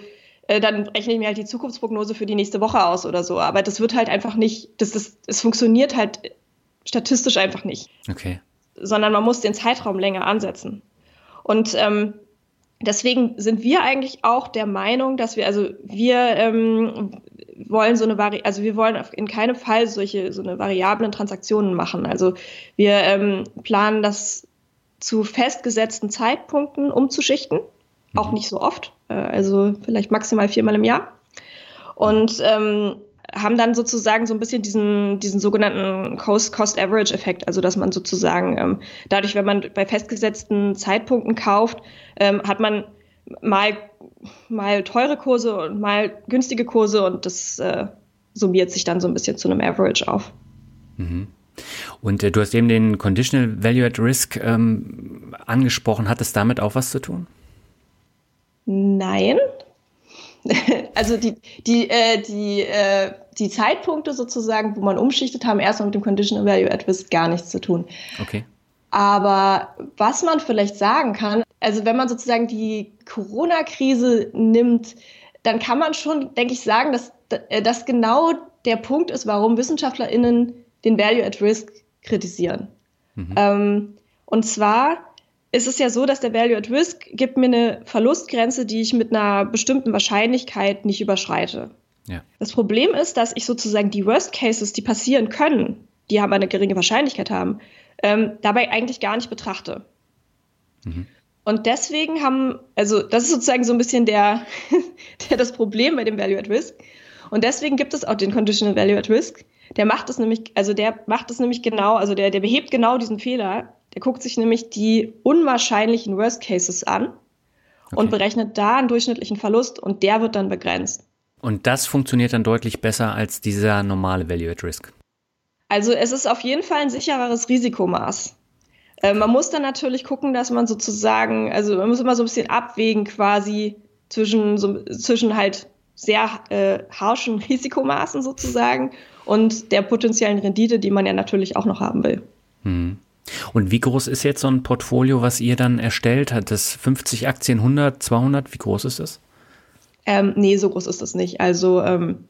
äh, dann rechne ich mir halt die Zukunftsprognose für die nächste Woche aus oder so. Aber das wird halt einfach nicht, das, das, es funktioniert halt statistisch einfach nicht. Okay sondern man muss den Zeitraum länger ansetzen. Und ähm, deswegen sind wir eigentlich auch der Meinung, dass wir, also wir ähm, wollen so eine Vari also wir wollen in keinem Fall solche so eine variablen Transaktionen machen. Also wir ähm, planen das zu festgesetzten Zeitpunkten umzuschichten, auch mhm. nicht so oft, äh, also vielleicht maximal viermal im Jahr. Und ähm, haben dann sozusagen so ein bisschen diesen, diesen sogenannten Cost-Average-Effekt, also dass man sozusagen ähm, dadurch, wenn man bei festgesetzten Zeitpunkten kauft, ähm, hat man mal, mal teure Kurse und mal günstige Kurse und das äh, summiert sich dann so ein bisschen zu einem Average auf. Mhm. Und äh, du hast eben den Conditional Value at Risk ähm, angesprochen. Hat es damit auch was zu tun? Nein, also die, die, äh, die, äh, die Zeitpunkte sozusagen, wo man umschichtet, haben erstmal mit dem Conditional Value at Risk gar nichts zu tun. Okay. Aber was man vielleicht sagen kann, also wenn man sozusagen die Corona-Krise nimmt, dann kann man schon, denke ich, sagen, dass äh, das genau der Punkt ist, warum WissenschaftlerInnen den Value at Risk kritisieren. Mhm. Ähm, und zwar ist es ja so, dass der Value at Risk gibt mir eine Verlustgrenze, die ich mit einer bestimmten Wahrscheinlichkeit nicht überschreite. Ja. Das Problem ist, dass ich sozusagen die Worst Cases, die passieren können, die aber eine geringe Wahrscheinlichkeit haben, ähm, dabei eigentlich gar nicht betrachte. Mhm. Und deswegen haben, also das ist sozusagen so ein bisschen der, der das Problem bei dem Value at Risk. Und deswegen gibt es auch den Conditional Value at Risk. Der macht es nämlich, also der macht es nämlich genau, also der, der behebt genau diesen Fehler, der guckt sich nämlich die unwahrscheinlichen Worst Cases an okay. und berechnet da einen durchschnittlichen Verlust und der wird dann begrenzt. Und das funktioniert dann deutlich besser als dieser normale Value at Risk. Also es ist auf jeden Fall ein sichereres Risikomaß. Äh, man muss dann natürlich gucken, dass man sozusagen, also man muss immer so ein bisschen abwägen quasi zwischen, so, zwischen halt sehr äh, harschen Risikomaßen sozusagen und der potenziellen Rendite, die man ja natürlich auch noch haben will. Hm. Und wie groß ist jetzt so ein Portfolio, was ihr dann erstellt? Hat das 50 Aktien, 100, 200? Wie groß ist das? Ähm, nee, so groß ist das nicht. Also ähm,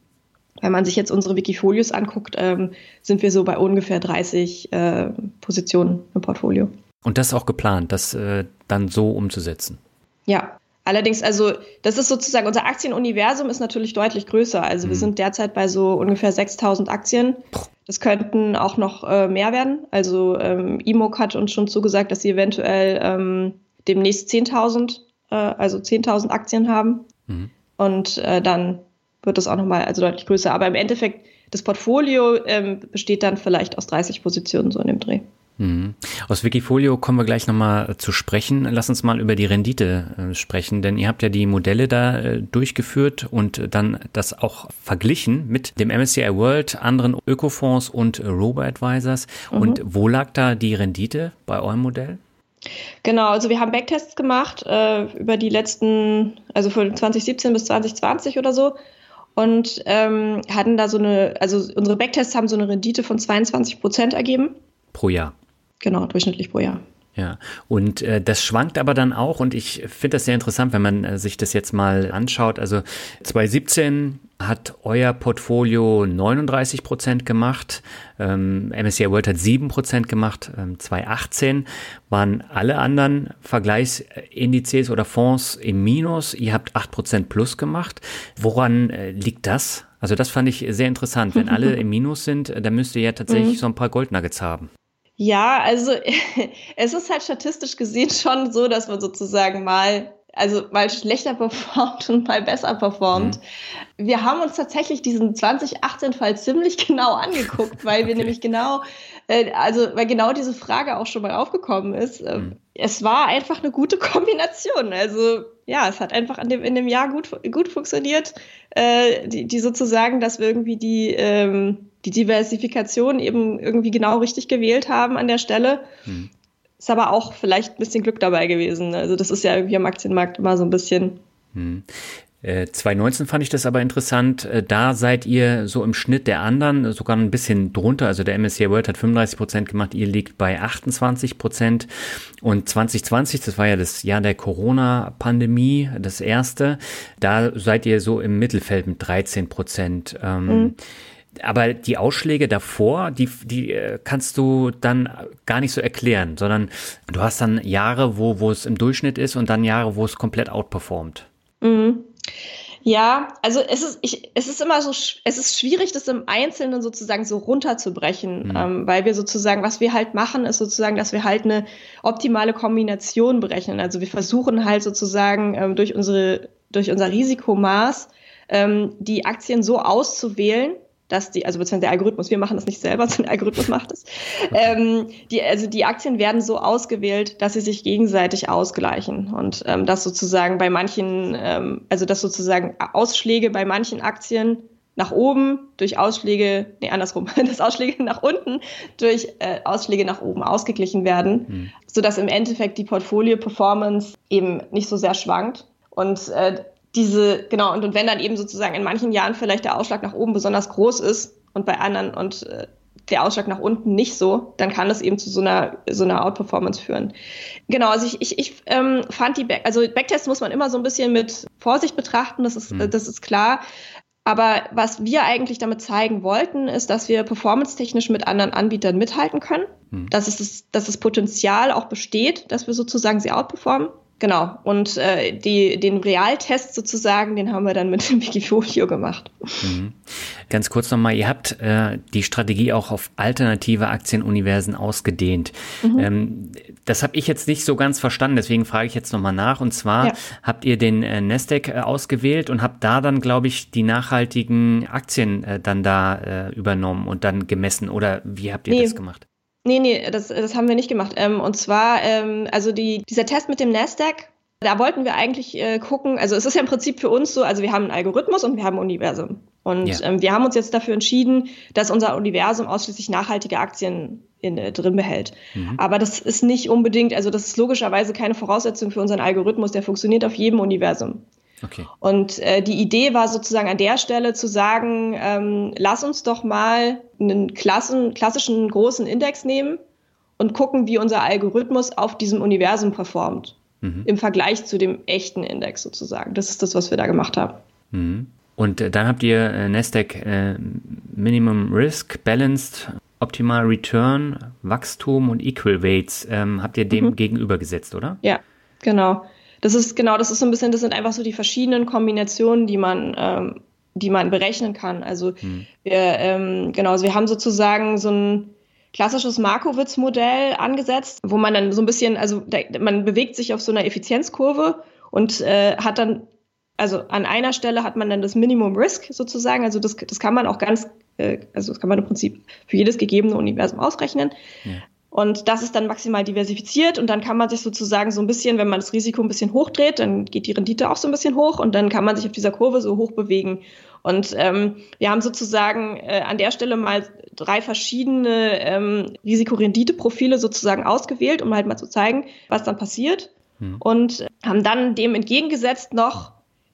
wenn man sich jetzt unsere Wikifolios anguckt, ähm, sind wir so bei ungefähr 30 äh, Positionen im Portfolio. Und das ist auch geplant, das äh, dann so umzusetzen? Ja, allerdings, also das ist sozusagen, unser Aktienuniversum ist natürlich deutlich größer. Also mhm. wir sind derzeit bei so ungefähr 6000 Aktien. Das könnten auch noch äh, mehr werden. Also ähm, IMOC hat uns schon zugesagt, dass sie eventuell ähm, demnächst 10.000, äh, also 10.000 Aktien haben. Mhm. Und äh, dann wird das auch nochmal also deutlich größer. Aber im Endeffekt, das Portfolio ähm, besteht dann vielleicht aus 30 Positionen so in dem Dreh. Mhm. Aus Wikifolio kommen wir gleich nochmal zu sprechen. Lass uns mal über die Rendite äh, sprechen, denn ihr habt ja die Modelle da äh, durchgeführt und dann das auch verglichen mit dem MSCI World, anderen Ökofonds und Robo-Advisors. Mhm. Und wo lag da die Rendite bei eurem Modell? Genau, also wir haben Backtests gemacht äh, über die letzten, also von 2017 bis 2020 oder so und ähm, hatten da so eine, also unsere Backtests haben so eine Rendite von 22 Prozent ergeben. Pro Jahr. Genau, durchschnittlich pro Jahr. Ja, und äh, das schwankt aber dann auch und ich finde das sehr interessant, wenn man äh, sich das jetzt mal anschaut. Also 2017 hat euer Portfolio 39 Prozent gemacht, ähm, MSCI World hat 7 Prozent gemacht, ähm, 2018 waren alle anderen Vergleichsindizes oder Fonds im Minus, ihr habt 8 Prozent plus gemacht. Woran äh, liegt das? Also das fand ich sehr interessant. Wenn alle im Minus sind, dann müsst ihr ja tatsächlich mhm. so ein paar Goldnuggets haben. Ja, also es ist halt statistisch gesehen schon so, dass man sozusagen mal also mal schlechter performt und mal besser performt. Mhm. Wir haben uns tatsächlich diesen 2018-Fall ziemlich genau angeguckt, weil wir okay. nämlich genau, äh, also weil genau diese Frage auch schon mal aufgekommen ist. Ähm, mhm. Es war einfach eine gute Kombination. Also ja, es hat einfach in dem, in dem Jahr gut, gut funktioniert, äh, die, die sozusagen, dass wir irgendwie die ähm, die Diversifikation eben irgendwie genau richtig gewählt haben an der Stelle. Hm. Ist aber auch vielleicht ein bisschen Glück dabei gewesen. Also das ist ja irgendwie am Aktienmarkt immer so ein bisschen. Hm. 2019 äh, fand ich das aber interessant. Äh, da seid ihr so im Schnitt der anderen sogar ein bisschen drunter. Also der MSCI World hat 35 Prozent gemacht, ihr liegt bei 28 Prozent. Und 2020, das war ja das Jahr der Corona-Pandemie, das erste, da seid ihr so im Mittelfeld mit 13 Prozent. Ähm, mhm aber die Ausschläge davor, die, die äh, kannst du dann gar nicht so erklären, sondern du hast dann Jahre, wo, wo es im Durchschnitt ist und dann Jahre, wo es komplett outperformt. Mhm. Ja, also es ist, ich, es ist immer so, es ist schwierig, das im Einzelnen sozusagen so runterzubrechen, mhm. ähm, weil wir sozusagen, was wir halt machen, ist sozusagen, dass wir halt eine optimale Kombination berechnen. Also wir versuchen halt sozusagen ähm, durch unsere, durch unser Risikomaß ähm, die Aktien so auszuwählen, dass die, also beziehungsweise der Algorithmus, wir machen das nicht selber, sondern der Algorithmus macht es. Ähm, die, also die Aktien werden so ausgewählt, dass sie sich gegenseitig ausgleichen und ähm, dass sozusagen bei manchen, ähm, also dass sozusagen Ausschläge bei manchen Aktien nach oben durch Ausschläge, nee, andersrum, dass Ausschläge nach unten durch äh, Ausschläge nach oben ausgeglichen werden, hm. sodass im Endeffekt die Portfolio-Performance eben nicht so sehr schwankt. Und äh, diese, genau, und, und wenn dann eben sozusagen in manchen Jahren vielleicht der Ausschlag nach oben besonders groß ist und bei anderen und äh, der Ausschlag nach unten nicht so, dann kann das eben zu so einer, so einer Outperformance führen. Genau, also ich, ich, ich ähm, fand die, Back also Backtests muss man immer so ein bisschen mit Vorsicht betrachten, das ist, mhm. das ist klar. Aber was wir eigentlich damit zeigen wollten, ist, dass wir performance-technisch mit anderen Anbietern mithalten können, mhm. dass, es das, dass das Potenzial auch besteht, dass wir sozusagen sie outperformen. Genau. Und äh, die, den Realtest sozusagen, den haben wir dann mit dem Wikifolio gemacht. Mhm. Ganz kurz nochmal, ihr habt äh, die Strategie auch auf alternative Aktienuniversen ausgedehnt. Mhm. Ähm, das habe ich jetzt nicht so ganz verstanden, deswegen frage ich jetzt nochmal nach. Und zwar ja. habt ihr den äh, Nasdaq äh, ausgewählt und habt da dann, glaube ich, die nachhaltigen Aktien äh, dann da äh, übernommen und dann gemessen. Oder wie habt ihr nee. das gemacht? Nee, nee, das, das haben wir nicht gemacht. Ähm, und zwar, ähm, also die, dieser Test mit dem Nasdaq, Da wollten wir eigentlich äh, gucken, also es ist ja im Prinzip für uns so, also wir haben einen Algorithmus und wir haben ein Universum. Und ja. ähm, wir haben uns jetzt dafür entschieden, dass unser Universum ausschließlich nachhaltige Aktien in, äh, drin behält. Mhm. Aber das ist nicht unbedingt, also das ist logischerweise keine Voraussetzung für unseren Algorithmus, der funktioniert auf jedem Universum. Okay. Und äh, die Idee war sozusagen an der Stelle zu sagen, ähm, lass uns doch mal einen Klassen, klassischen großen Index nehmen und gucken, wie unser Algorithmus auf diesem Universum performt. Mhm. Im Vergleich zu dem echten Index sozusagen. Das ist das, was wir da gemacht haben. Mhm. Und äh, dann habt ihr äh, Nasdaq äh, Minimum Risk, Balanced, Optimal Return, Wachstum und Equal Weights ähm, habt ihr dem mhm. gegenübergesetzt, oder? Ja, genau. Das ist genau, das ist so ein bisschen, das sind einfach so die verschiedenen Kombinationen, die man, ähm, die man berechnen kann. Also mhm. wir, ähm, genau, also wir haben sozusagen so ein klassisches Markowitz-Modell angesetzt, wo man dann so ein bisschen, also man bewegt sich auf so einer Effizienzkurve und äh, hat dann, also an einer Stelle hat man dann das Minimum Risk sozusagen, also das, das kann man auch ganz, äh, also das kann man im Prinzip für jedes gegebene Universum ausrechnen. Ja. Und das ist dann maximal diversifiziert und dann kann man sich sozusagen so ein bisschen, wenn man das Risiko ein bisschen hochdreht, dann geht die Rendite auch so ein bisschen hoch und dann kann man sich auf dieser Kurve so hoch bewegen. Und ähm, wir haben sozusagen äh, an der Stelle mal drei verschiedene ähm, Risikorendite-Profile sozusagen ausgewählt, um halt mal zu zeigen, was dann passiert. Hm. Und haben dann dem entgegengesetzt noch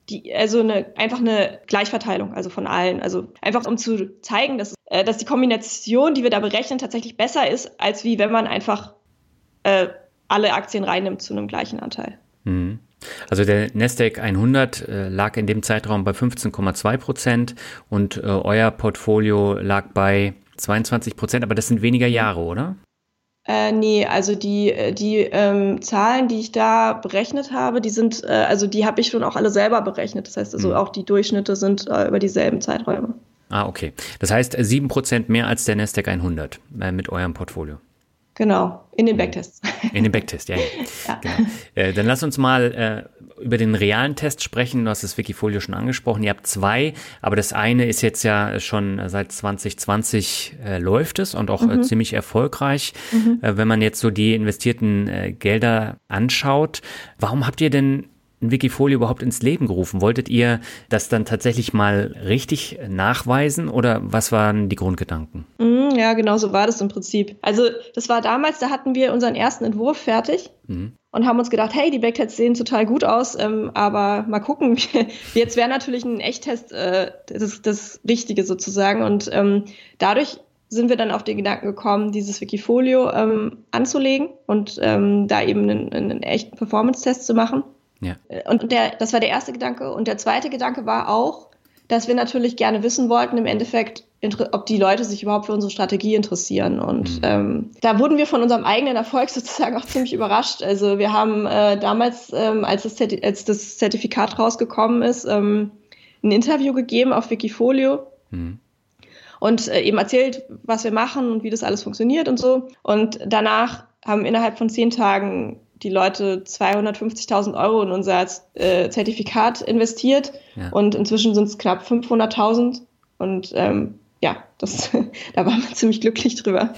die, also eine, einfach eine Gleichverteilung, also von allen. Also einfach um zu zeigen, dass, äh, dass die Kombination, die wir da berechnen, tatsächlich besser ist, als wie wenn man einfach äh, alle Aktien reinnimmt zu einem gleichen Anteil. Mhm. Also der Nasdaq 100 äh, lag in dem Zeitraum bei 15,2 Prozent und äh, euer Portfolio lag bei 22 Prozent, aber das sind weniger Jahre, oder? Äh, nee, also die, äh, die ähm, Zahlen, die ich da berechnet habe, die sind, äh, also die habe ich schon auch alle selber berechnet. Das heißt also mhm. auch die Durchschnitte sind äh, über dieselben Zeiträume. Ah, okay. Das heißt 7% mehr als der Nasdaq 100 äh, mit eurem Portfolio. Genau, in den mhm. Backtests. In den Backtests, ja. ja. ja. Genau. Äh, dann lass uns mal äh, über den realen Test sprechen. Du hast das Wikifolio schon angesprochen. Ihr habt zwei, aber das eine ist jetzt ja schon seit 2020 äh, läuft es und auch äh, mhm. ziemlich erfolgreich. Mhm. Äh, wenn man jetzt so die investierten äh, Gelder anschaut, warum habt ihr denn ein Wikifolio überhaupt ins Leben gerufen? Wolltet ihr das dann tatsächlich mal richtig nachweisen oder was waren die Grundgedanken? Mm, ja, genau so war das im Prinzip. Also das war damals, da hatten wir unseren ersten Entwurf fertig. Mhm. Und haben uns gedacht, hey, die Backtests sehen total gut aus, ähm, aber mal gucken. Jetzt wäre natürlich ein Echttest äh, das, das Richtige sozusagen. Und ähm, dadurch sind wir dann auf den Gedanken gekommen, dieses Wikifolio ähm, anzulegen und ähm, da eben einen, einen echten Performance-Test zu machen. Ja. Äh, und der, das war der erste Gedanke. Und der zweite Gedanke war auch, dass wir natürlich gerne wissen wollten, im Endeffekt, ob die Leute sich überhaupt für unsere Strategie interessieren. Und mhm. ähm, da wurden wir von unserem eigenen Erfolg sozusagen auch ziemlich überrascht. Also wir haben äh, damals, ähm, als, das als, das Zertifikat rausgekommen ist, ähm, ein Interview gegeben auf Wikifolio. Mhm. Und äh, eben erzählt, was wir machen und wie das alles funktioniert und so. Und danach haben innerhalb von zehn Tagen die Leute 250.000 Euro in unser äh, Zertifikat investiert ja. und inzwischen sind es knapp 500.000 und ähm, ja, das, da waren wir ziemlich glücklich drüber.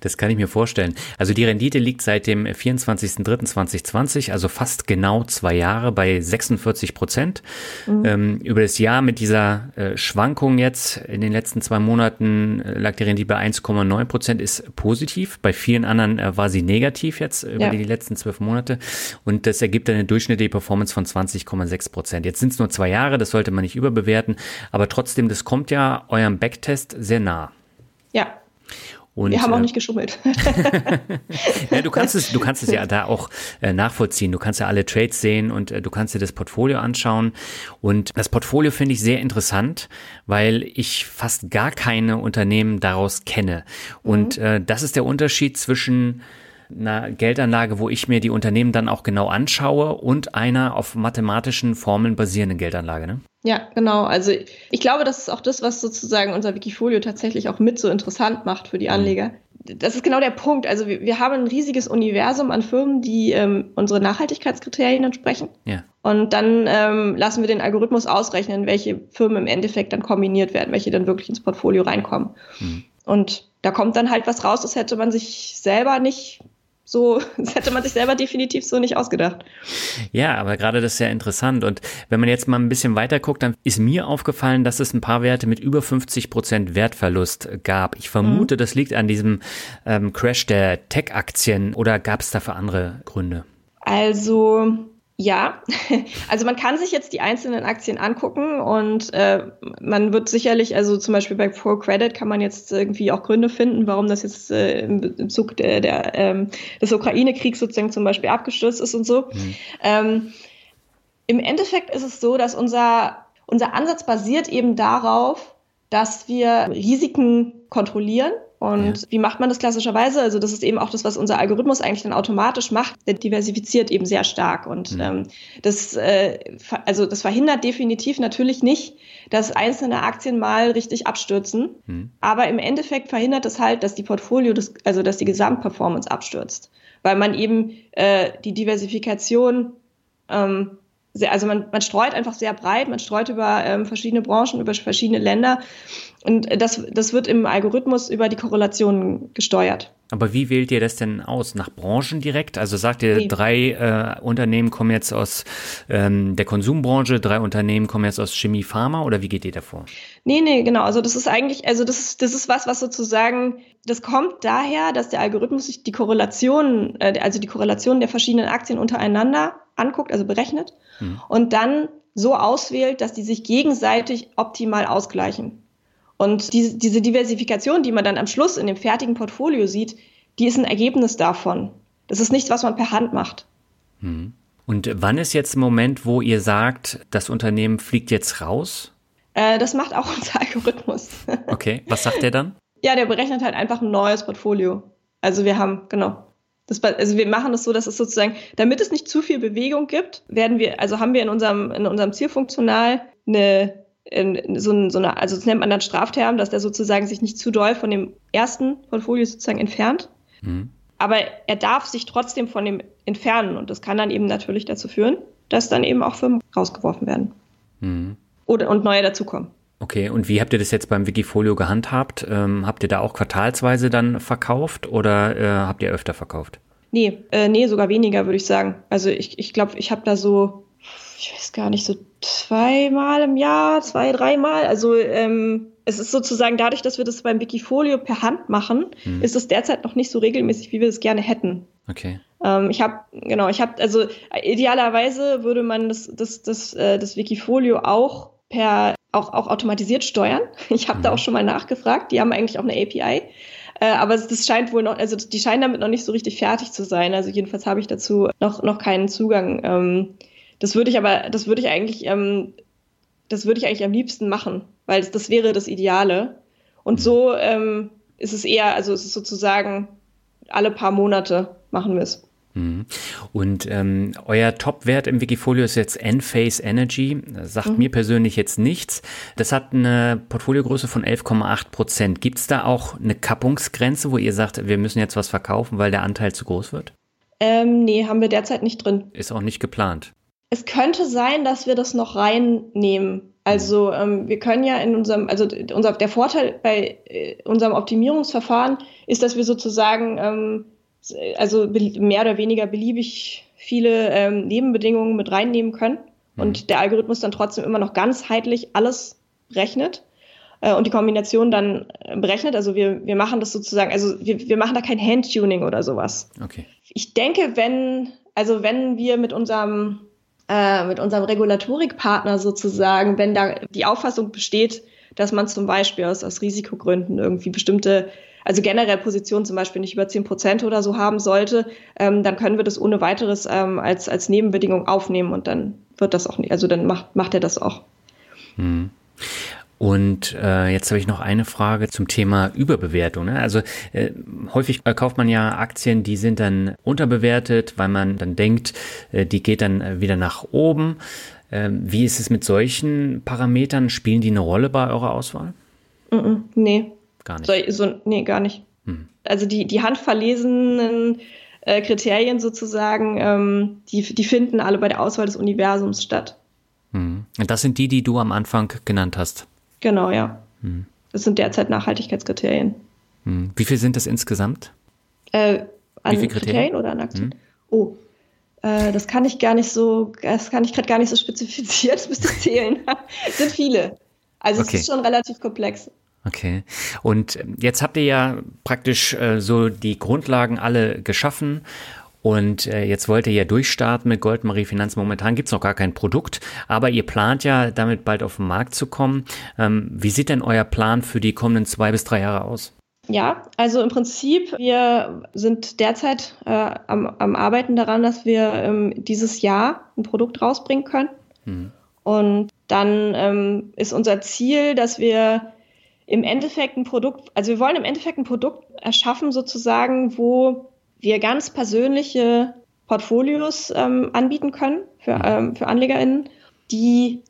Das kann ich mir vorstellen. Also die Rendite liegt seit dem 24.03.2020, also fast genau zwei Jahre bei 46 Prozent. Mhm. Ähm, über das Jahr mit dieser äh, Schwankung jetzt in den letzten zwei Monaten äh, lag die Rendite bei 1,9 Prozent, ist positiv. Bei vielen anderen äh, war sie negativ jetzt über ja. die letzten zwölf Monate. Und das ergibt eine durchschnittliche Performance von 20,6 Prozent. Jetzt sind es nur zwei Jahre, das sollte man nicht überbewerten. Aber trotzdem, das kommt ja eurem Backtest sehr nah. Ja, und, Wir haben auch äh, nicht geschummelt. ja, du kannst es, du kannst es ja da auch äh, nachvollziehen. Du kannst ja alle Trades sehen und äh, du kannst dir das Portfolio anschauen. Und das Portfolio finde ich sehr interessant, weil ich fast gar keine Unternehmen daraus kenne. Und mhm. äh, das ist der Unterschied zwischen einer Geldanlage, wo ich mir die Unternehmen dann auch genau anschaue und einer auf mathematischen Formeln basierenden Geldanlage. Ne? Ja, genau. Also ich glaube, das ist auch das, was sozusagen unser Wikifolio tatsächlich auch mit so interessant macht für die mhm. Anleger. Das ist genau der Punkt. Also wir, wir haben ein riesiges Universum an Firmen, die ähm, unsere Nachhaltigkeitskriterien entsprechen. Ja. Und dann ähm, lassen wir den Algorithmus ausrechnen, welche Firmen im Endeffekt dann kombiniert werden, welche dann wirklich ins Portfolio reinkommen. Mhm. Und da kommt dann halt was raus, das hätte man sich selber nicht so, das hätte man sich selber definitiv so nicht ausgedacht. Ja, aber gerade das ist ja interessant. Und wenn man jetzt mal ein bisschen weiter guckt, dann ist mir aufgefallen, dass es ein paar Werte mit über 50 Prozent Wertverlust gab. Ich vermute, mhm. das liegt an diesem ähm, Crash der Tech-Aktien oder gab es dafür andere Gründe? Also ja, also man kann sich jetzt die einzelnen Aktien angucken und äh, man wird sicherlich, also zum Beispiel bei Pro Credit kann man jetzt irgendwie auch Gründe finden, warum das jetzt äh, im Zug der, der, ähm, des Ukraine-Kriegs sozusagen zum Beispiel abgestürzt ist und so. Mhm. Ähm, Im Endeffekt ist es so, dass unser, unser Ansatz basiert eben darauf, dass wir Risiken kontrollieren und ja. wie macht man das klassischerweise? Also das ist eben auch das, was unser Algorithmus eigentlich dann automatisch macht. Der diversifiziert eben sehr stark und mhm. ähm, das, äh, also das verhindert definitiv natürlich nicht, dass einzelne Aktien mal richtig abstürzen. Mhm. Aber im Endeffekt verhindert es das halt, dass die Portfolio, das, also dass die Gesamtperformance abstürzt, weil man eben äh, die Diversifikation ähm, also man, man streut einfach sehr breit, man streut über ähm, verschiedene Branchen, über verschiedene Länder und das, das wird im Algorithmus über die Korrelationen gesteuert. Aber wie wählt ihr das denn aus? Nach Branchen direkt? Also sagt ihr, nee. drei äh, Unternehmen kommen jetzt aus ähm, der Konsumbranche, drei Unternehmen kommen jetzt aus Chemie, Pharma oder wie geht ihr davor? Nee, nee, genau. Also das ist eigentlich, also das ist, das ist was, was sozusagen, das kommt daher, dass der Algorithmus sich die Korrelationen, äh, also die Korrelationen der verschiedenen Aktien untereinander anguckt, also berechnet hm. und dann so auswählt, dass die sich gegenseitig optimal ausgleichen. Und diese, diese Diversifikation, die man dann am Schluss in dem fertigen Portfolio sieht, die ist ein Ergebnis davon. Das ist nichts, was man per Hand macht. Hm. Und wann ist jetzt der Moment, wo ihr sagt, das Unternehmen fliegt jetzt raus? Äh, das macht auch unser Algorithmus. Okay, was sagt der dann? Ja, der berechnet halt einfach ein neues Portfolio. Also wir haben, genau. Das, also wir machen das so, dass es sozusagen, damit es nicht zu viel Bewegung gibt, werden wir, also haben wir in unserem, in unserem Zielfunktional eine in, so, ein, so eine, also das nennt man dann Strafterm, dass der sozusagen sich nicht zu doll von dem ersten Portfolio sozusagen entfernt. Mhm. Aber er darf sich trotzdem von dem entfernen und das kann dann eben natürlich dazu führen, dass dann eben auch Firmen rausgeworfen werden. Mhm. Oder, und neue dazukommen. Okay, und wie habt ihr das jetzt beim Wikifolio gehandhabt? Ähm, habt ihr da auch quartalsweise dann verkauft oder äh, habt ihr öfter verkauft? Nee, äh, nee, sogar weniger, würde ich sagen. Also ich, ich glaube, ich habe da so ich weiß gar nicht, so zweimal im Jahr, zwei, dreimal. Also ähm, es ist sozusagen dadurch, dass wir das beim Wikifolio per Hand machen, hm. ist es derzeit noch nicht so regelmäßig, wie wir es gerne hätten. Okay. Ähm, ich habe, genau, ich habe, also idealerweise würde man das, das, das, äh, das Wikifolio auch per, auch, auch automatisiert steuern. Ich habe mhm. da auch schon mal nachgefragt. Die haben eigentlich auch eine API. Äh, aber das scheint wohl noch, also die scheinen damit noch nicht so richtig fertig zu sein. Also jedenfalls habe ich dazu noch, noch keinen Zugang. Ähm, das würde ich aber, das würde ich eigentlich, ähm, das würde ich eigentlich am liebsten machen, weil das, das wäre das Ideale. Und so ähm, ist es eher, also es ist sozusagen alle paar Monate machen wir es. Mhm. Und ähm, euer Top-Wert im Wikifolio ist jetzt Enphase Energy. Das sagt mhm. mir persönlich jetzt nichts. Das hat eine Portfoliogröße von 11,8 Prozent. Gibt es da auch eine Kappungsgrenze, wo ihr sagt, wir müssen jetzt was verkaufen, weil der Anteil zu groß wird? Ähm, nee, haben wir derzeit nicht drin. Ist auch nicht geplant es könnte sein, dass wir das noch reinnehmen. Also ähm, wir können ja in unserem, also unser, der Vorteil bei äh, unserem Optimierungsverfahren ist, dass wir sozusagen ähm, also mehr oder weniger beliebig viele ähm, Nebenbedingungen mit reinnehmen können mhm. und der Algorithmus dann trotzdem immer noch ganzheitlich alles rechnet äh, und die Kombination dann äh, berechnet. Also wir, wir machen das sozusagen, also wir, wir machen da kein Handtuning oder sowas. Okay. Ich denke, wenn, also wenn wir mit unserem äh, mit unserem Regulatorikpartner sozusagen, wenn da die Auffassung besteht, dass man zum Beispiel aus, aus Risikogründen irgendwie bestimmte, also generell Positionen zum Beispiel nicht über zehn Prozent oder so haben sollte, ähm, dann können wir das ohne weiteres ähm, als, als Nebenbedingung aufnehmen und dann wird das auch nicht, also dann macht, macht er das auch. Hm. Und äh, jetzt habe ich noch eine Frage zum Thema Überbewertung. Ne? Also äh, häufig kauft man ja Aktien, die sind dann unterbewertet, weil man dann denkt, äh, die geht dann äh, wieder nach oben. Äh, wie ist es mit solchen Parametern? Spielen die eine Rolle bei eurer Auswahl? Mm -mm, nee. Gar nicht. So, so, nee, gar nicht. Hm. Also die, die handverlesenen äh, Kriterien sozusagen, ähm, die, die finden alle bei der Auswahl des Universums statt. Hm. Und das sind die, die du am Anfang genannt hast. Genau, ja. Hm. Das sind derzeit Nachhaltigkeitskriterien. Hm. Wie viel sind das insgesamt? Äh, an Kriterien? Kriterien? oder an Aktien? Hm. Oh, äh, das kann ich gar nicht so, das kann ich gerade gar nicht so spezifiziert, das müsste zählen. sind viele. Also okay. es ist schon relativ komplex. Okay. Und jetzt habt ihr ja praktisch äh, so die Grundlagen alle geschaffen. Und äh, jetzt wollt ihr ja durchstarten mit Goldmarie Finanz. Momentan gibt es noch gar kein Produkt, aber ihr plant ja damit bald auf den Markt zu kommen. Ähm, wie sieht denn euer Plan für die kommenden zwei bis drei Jahre aus? Ja, also im Prinzip, wir sind derzeit äh, am, am, Arbeiten daran, dass wir ähm, dieses Jahr ein Produkt rausbringen können. Mhm. Und dann ähm, ist unser Ziel, dass wir im Endeffekt ein Produkt, also wir wollen im Endeffekt ein Produkt erschaffen, sozusagen, wo wir ganz persönliche Portfolios ähm, anbieten können für, mhm. ähm, für AnlegerInnen, die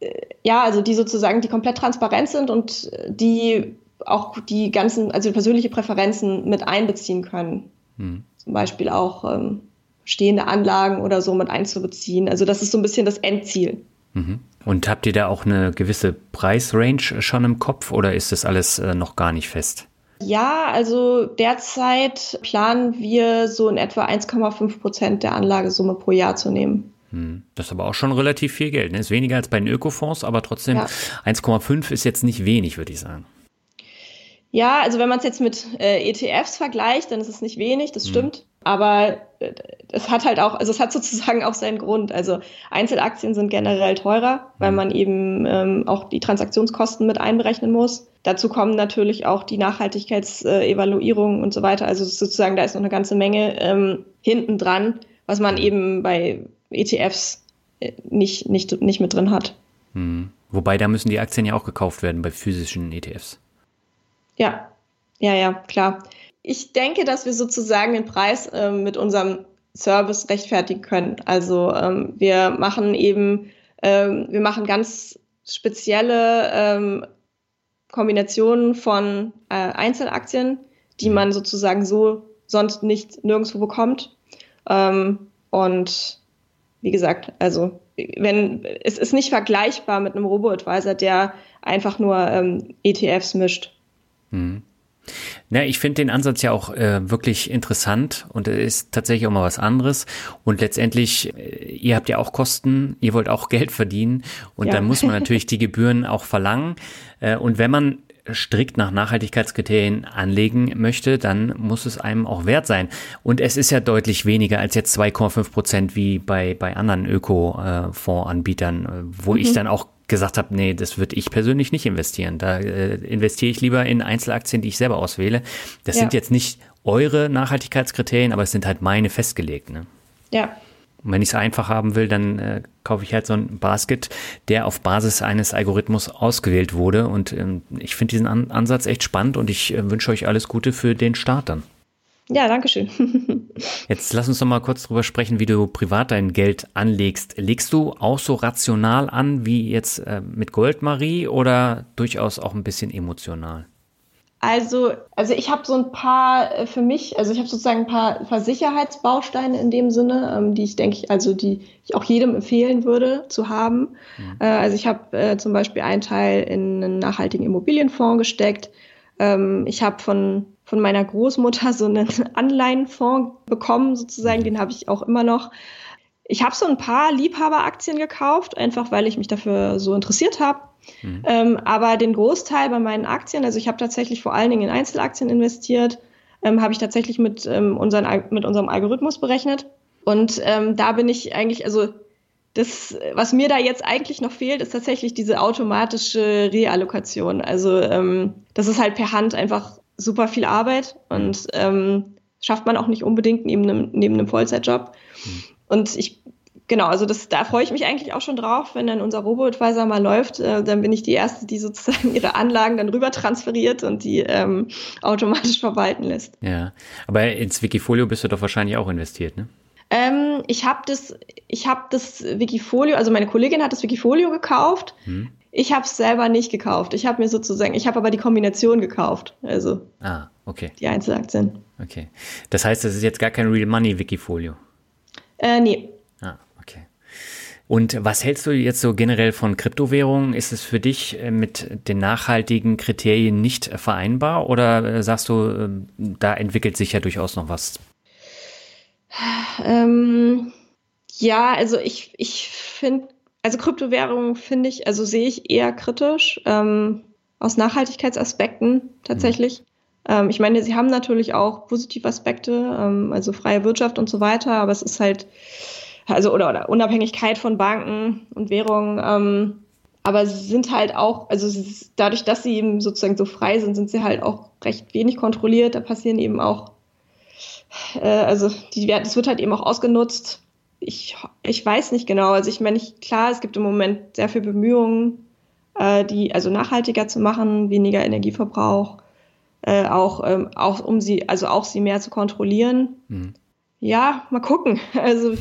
äh, ja, also die sozusagen, die komplett transparent sind und die auch die ganzen, also persönliche Präferenzen mit einbeziehen können. Mhm. Zum Beispiel auch ähm, stehende Anlagen oder so mit einzubeziehen. Also das ist so ein bisschen das Endziel. Mhm. Und habt ihr da auch eine gewisse Preisrange schon im Kopf oder ist das alles äh, noch gar nicht fest? Ja, also derzeit planen wir so in etwa 1,5 Prozent der Anlagesumme pro Jahr zu nehmen. Hm. Das ist aber auch schon relativ viel Geld. Ne? Ist weniger als bei den Ökofonds, aber trotzdem ja. 1,5 ist jetzt nicht wenig, würde ich sagen. Ja, also wenn man es jetzt mit äh, ETFs vergleicht, dann ist es nicht wenig, das hm. stimmt. Aber äh, es hat halt auch, also es hat sozusagen auch seinen Grund. Also Einzelaktien sind generell teurer, weil hm. man eben ähm, auch die Transaktionskosten mit einberechnen muss. Dazu kommen natürlich auch die Nachhaltigkeitsevaluierungen und so weiter. Also sozusagen, da ist noch eine ganze Menge ähm, hinten dran, was man eben bei ETFs äh, nicht, nicht, nicht mit drin hat. Hm. Wobei, da müssen die Aktien ja auch gekauft werden bei physischen ETFs. Ja, ja, ja, klar. Ich denke, dass wir sozusagen den Preis äh, mit unserem Service rechtfertigen können. Also ähm, wir machen eben, ähm, wir machen ganz spezielle ähm, Kombinationen von äh, Einzelaktien, die man sozusagen so sonst nicht nirgendwo bekommt. Ähm, und wie gesagt, also wenn es ist nicht vergleichbar mit einem Robo-Advisor, der einfach nur ähm, ETFs mischt. Mhm. Na, ich finde den Ansatz ja auch äh, wirklich interessant und er ist tatsächlich auch mal was anderes. Und letztendlich, äh, ihr habt ja auch Kosten, ihr wollt auch Geld verdienen und ja. dann muss man natürlich die Gebühren auch verlangen. Äh, und wenn man strikt nach Nachhaltigkeitskriterien anlegen möchte, dann muss es einem auch wert sein. Und es ist ja deutlich weniger als jetzt 2,5 Prozent wie bei, bei anderen Öko-Fondsanbietern, äh, wo mhm. ich dann auch gesagt habe, nee, das würde ich persönlich nicht investieren. Da äh, investiere ich lieber in Einzelaktien, die ich selber auswähle. Das ja. sind jetzt nicht eure Nachhaltigkeitskriterien, aber es sind halt meine festgelegt. Ne? Ja. Und wenn ich es einfach haben will, dann äh, kaufe ich halt so ein Basket, der auf Basis eines Algorithmus ausgewählt wurde. Und ähm, ich finde diesen An Ansatz echt spannend und ich äh, wünsche euch alles Gute für den Start dann. Ja, danke schön. Jetzt lass uns doch mal kurz drüber sprechen, wie du privat dein Geld anlegst. Legst du auch so rational an wie jetzt äh, mit Goldmarie oder durchaus auch ein bisschen emotional? Also, also ich habe so ein paar äh, für mich, also ich habe sozusagen ein paar, paar Sicherheitsbausteine in dem Sinne, ähm, die ich denke, also die ich auch jedem empfehlen würde zu haben. Mhm. Äh, also ich habe äh, zum Beispiel einen Teil in einen nachhaltigen Immobilienfonds gesteckt. Ähm, ich habe von von meiner Großmutter so einen Anleihenfonds bekommen, sozusagen, den habe ich auch immer noch. Ich habe so ein paar Liebhaberaktien gekauft, einfach weil ich mich dafür so interessiert habe. Mhm. Ähm, aber den Großteil bei meinen Aktien, also ich habe tatsächlich vor allen Dingen in Einzelaktien investiert, ähm, habe ich tatsächlich mit, ähm, unseren, mit unserem Algorithmus berechnet. Und ähm, da bin ich eigentlich, also das, was mir da jetzt eigentlich noch fehlt, ist tatsächlich diese automatische Reallokation. Also ähm, das ist halt per Hand einfach super viel Arbeit und ähm, schafft man auch nicht unbedingt neben einem, neben einem Vollzeitjob. Mhm. Und ich, genau, also das, da freue ich mich eigentlich auch schon drauf, wenn dann unser Robo-Advisor mal läuft, äh, dann bin ich die Erste, die sozusagen ihre Anlagen dann rüber transferiert und die ähm, automatisch verwalten lässt. Ja, aber ins Wikifolio bist du doch wahrscheinlich auch investiert, ne? Ähm, ich habe das, ich habe das Wikifolio, also meine Kollegin hat das Wikifolio gekauft. Hm. Ich habe es selber nicht gekauft. Ich habe mir sozusagen, ich habe aber die Kombination gekauft. Also ah, okay. die Einzelaktien. Okay. Das heißt, das ist jetzt gar kein Real Money Wikifolio. Äh, nee. Ah, okay. Und was hältst du jetzt so generell von Kryptowährungen? Ist es für dich äh, mit den nachhaltigen Kriterien nicht vereinbar oder äh, sagst du, ähm, da entwickelt sich ja durchaus noch was? Ähm, ja, also ich, ich finde, also Kryptowährungen finde ich, also sehe ich eher kritisch ähm, aus Nachhaltigkeitsaspekten tatsächlich. Ähm, ich meine, sie haben natürlich auch positive Aspekte, ähm, also freie Wirtschaft und so weiter, aber es ist halt, also oder, oder Unabhängigkeit von Banken und Währungen. Ähm, aber sie sind halt auch, also dadurch, dass sie eben sozusagen so frei sind, sind sie halt auch recht wenig kontrolliert. Da passieren eben auch, äh, also die, das wird halt eben auch ausgenutzt. Ich, ich weiß nicht genau. Also ich meine, ich, klar, es gibt im Moment sehr viel Bemühungen, äh, die also nachhaltiger zu machen, weniger Energieverbrauch, äh, auch, ähm, auch um sie, also auch sie mehr zu kontrollieren. Mhm. Ja, mal gucken. Also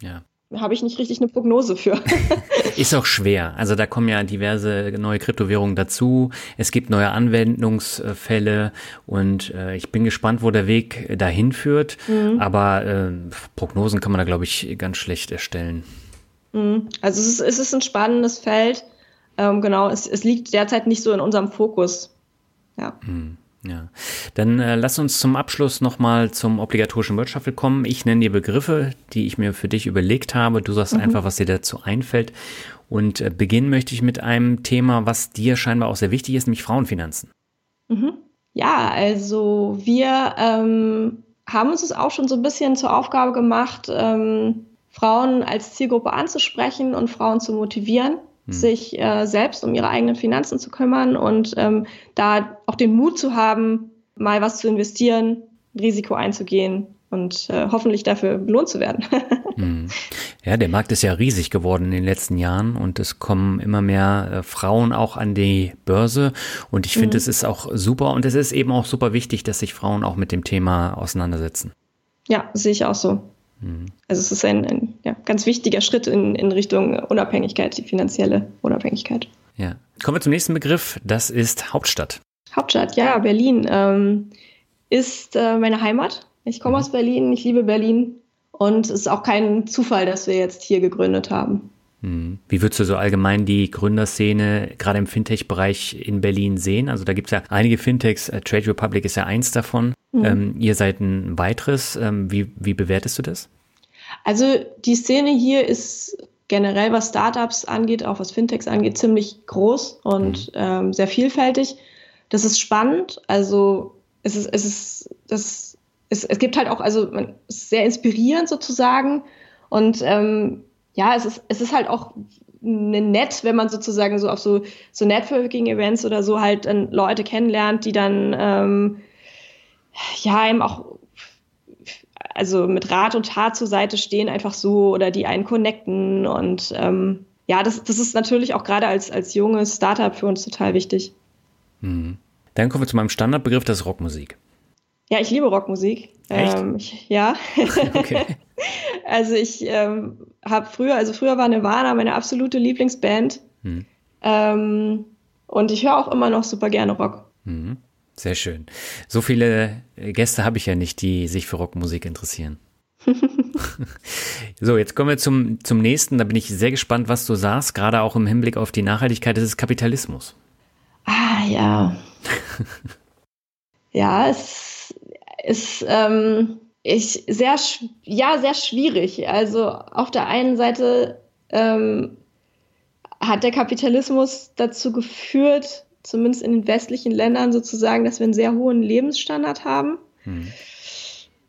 ja habe ich nicht richtig eine Prognose für. Ist auch schwer. Also da kommen ja diverse neue Kryptowährungen dazu. Es gibt neue Anwendungsfälle und äh, ich bin gespannt, wo der Weg dahin führt. Mhm. Aber äh, Prognosen kann man da, glaube ich, ganz schlecht erstellen. Mhm. Also es ist, es ist ein spannendes Feld. Ähm, genau, es, es liegt derzeit nicht so in unserem Fokus. Ja. Mhm. Ja, dann äh, lass uns zum Abschluss nochmal zum obligatorischen Wirtschaft kommen. Ich nenne dir Begriffe, die ich mir für dich überlegt habe. Du sagst mhm. einfach, was dir dazu einfällt. Und äh, beginnen möchte ich mit einem Thema, was dir scheinbar auch sehr wichtig ist, nämlich Frauenfinanzen. Mhm. Ja, also wir ähm, haben uns es auch schon so ein bisschen zur Aufgabe gemacht, ähm, Frauen als Zielgruppe anzusprechen und Frauen zu motivieren. Hm. sich äh, selbst um ihre eigenen Finanzen zu kümmern und ähm, da auch den Mut zu haben, mal was zu investieren, Risiko einzugehen und äh, hoffentlich dafür belohnt zu werden. hm. Ja, der Markt ist ja riesig geworden in den letzten Jahren und es kommen immer mehr äh, Frauen auch an die Börse und ich finde, mhm. es ist auch super und es ist eben auch super wichtig, dass sich Frauen auch mit dem Thema auseinandersetzen. Ja, sehe ich auch so. Mhm. Also es ist ein, ein ja, ganz wichtiger Schritt in, in Richtung Unabhängigkeit, die finanzielle Unabhängigkeit. Ja. Kommen wir zum nächsten Begriff, das ist Hauptstadt. Hauptstadt, ja, Berlin ähm, ist äh, meine Heimat. Ich komme mhm. aus Berlin, ich liebe Berlin und es ist auch kein Zufall, dass wir jetzt hier gegründet haben. Mhm. Wie würdest du so allgemein die Gründerszene gerade im Fintech-Bereich in Berlin sehen? Also da gibt es ja einige Fintechs, äh, Trade Republic ist ja eins davon. Mhm. Ähm, ihr seid ein weiteres. Ähm, wie, wie bewertest du das? Also die Szene hier ist generell, was Startups angeht, auch was Fintechs angeht, ziemlich groß und mhm. ähm, sehr vielfältig. Das ist spannend. Also es ist, es ist, das, es, es gibt halt auch, also man ist sehr inspirierend sozusagen. Und ähm, ja, es ist, es ist halt auch nett, wenn man sozusagen so auf so, so Networking-Events oder so halt dann Leute kennenlernt, die dann ähm, ja eben auch also mit Rat und Tat zur Seite stehen, einfach so oder die einen connecten. Und ähm, ja, das, das ist natürlich auch gerade als, als junges Startup für uns total wichtig. Mhm. Dann kommen wir zu meinem Standardbegriff, das ist Rockmusik. Ja, ich liebe Rockmusik. Echt? Ähm, ich, ja. okay. Also ich ähm, habe früher, also früher war Nirvana meine absolute Lieblingsband. Mhm. Ähm, und ich höre auch immer noch super gerne Rock. Mhm. Sehr schön. So viele Gäste habe ich ja nicht, die sich für Rockmusik interessieren. so, jetzt kommen wir zum, zum nächsten. Da bin ich sehr gespannt, was du sagst, gerade auch im Hinblick auf die Nachhaltigkeit. Das ist Kapitalismus. Ah, ja. ja, es ist ähm, ich, sehr, ja, sehr schwierig. Also auf der einen Seite ähm, hat der Kapitalismus dazu geführt, zumindest in den westlichen Ländern sozusagen, dass wir einen sehr hohen Lebensstandard haben. Hm.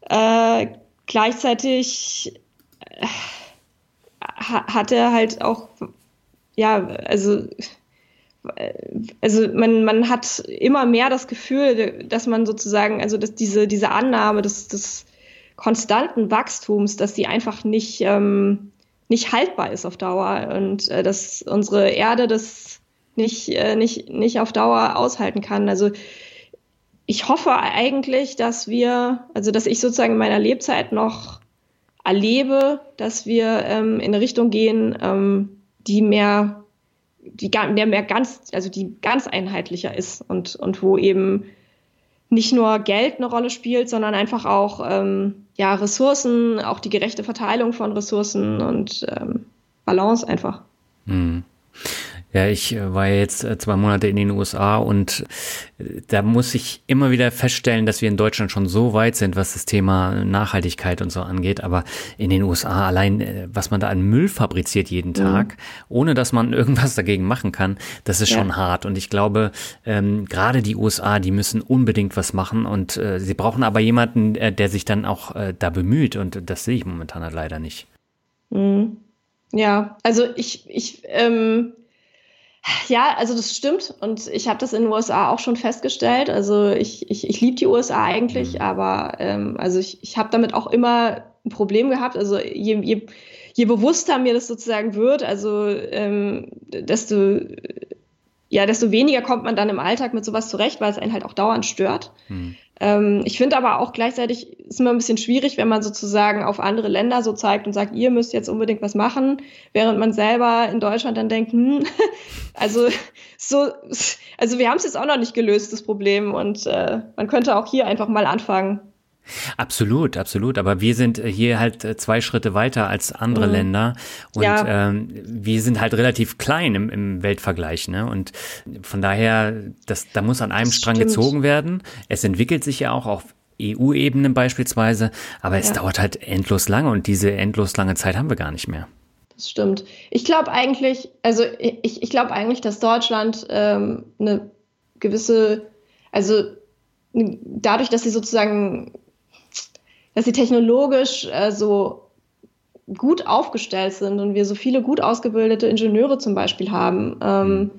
Äh, gleichzeitig äh, hat er halt auch, ja, also, also man, man hat immer mehr das Gefühl, dass man sozusagen, also dass diese, diese Annahme des, des konstanten Wachstums, dass die einfach nicht, ähm, nicht haltbar ist auf Dauer und äh, dass unsere Erde das nicht, äh, nicht, nicht auf Dauer aushalten kann. Also ich hoffe eigentlich, dass wir, also dass ich sozusagen in meiner Lebzeit noch erlebe, dass wir ähm, in eine Richtung gehen, ähm, die mehr, die der mehr ganz, also die ganz einheitlicher ist und, und wo eben nicht nur Geld eine Rolle spielt, sondern einfach auch ähm, ja, Ressourcen, auch die gerechte Verteilung von Ressourcen und ähm, Balance einfach. Mhm. Ja, ich äh, war jetzt äh, zwei Monate in den USA und äh, da muss ich immer wieder feststellen, dass wir in Deutschland schon so weit sind, was das Thema Nachhaltigkeit und so angeht. Aber in den USA allein, was man da an Müll fabriziert jeden mhm. Tag, mhm. ohne dass man irgendwas dagegen machen kann, das ist ja. schon hart. Und ich glaube, ähm, gerade die USA, die müssen unbedingt was machen und äh, sie brauchen aber jemanden, äh, der sich dann auch äh, da bemüht. Und das sehe ich momentan halt leider nicht. Mhm. Ja, also ich, ich, ähm ja, also das stimmt und ich habe das in den USA auch schon festgestellt. Also ich, ich, ich liebe die USA eigentlich, mhm. aber ähm, also ich, ich habe damit auch immer ein Problem gehabt. Also je, je, je bewusster mir das sozusagen wird, also ähm, desto ja, desto weniger kommt man dann im Alltag mit sowas zurecht, weil es einen halt auch dauernd stört. Mhm. Ähm, ich finde aber auch gleichzeitig ist immer ein bisschen schwierig, wenn man sozusagen auf andere Länder so zeigt und sagt, ihr müsst jetzt unbedingt was machen, während man selber in Deutschland dann denkt, hm, also so, also wir haben es jetzt auch noch nicht gelöst, das Problem, und äh, man könnte auch hier einfach mal anfangen. Absolut, absolut. Aber wir sind hier halt äh, zwei Schritte weiter als andere mhm. Länder und ja. ähm, wir sind halt relativ klein im, im Weltvergleich. Ne? Und von daher, das, da muss an einem das Strang stimmt. gezogen werden. Es entwickelt sich ja auch auf EU-Ebene beispielsweise, aber es ja. dauert halt endlos lange und diese endlos lange Zeit haben wir gar nicht mehr. Das stimmt. Ich glaube eigentlich, also ich, ich glaube eigentlich, dass Deutschland ähm, eine gewisse, also dadurch, dass sie sozusagen dass sie technologisch äh, so gut aufgestellt sind und wir so viele gut ausgebildete Ingenieure zum Beispiel haben ähm, mhm.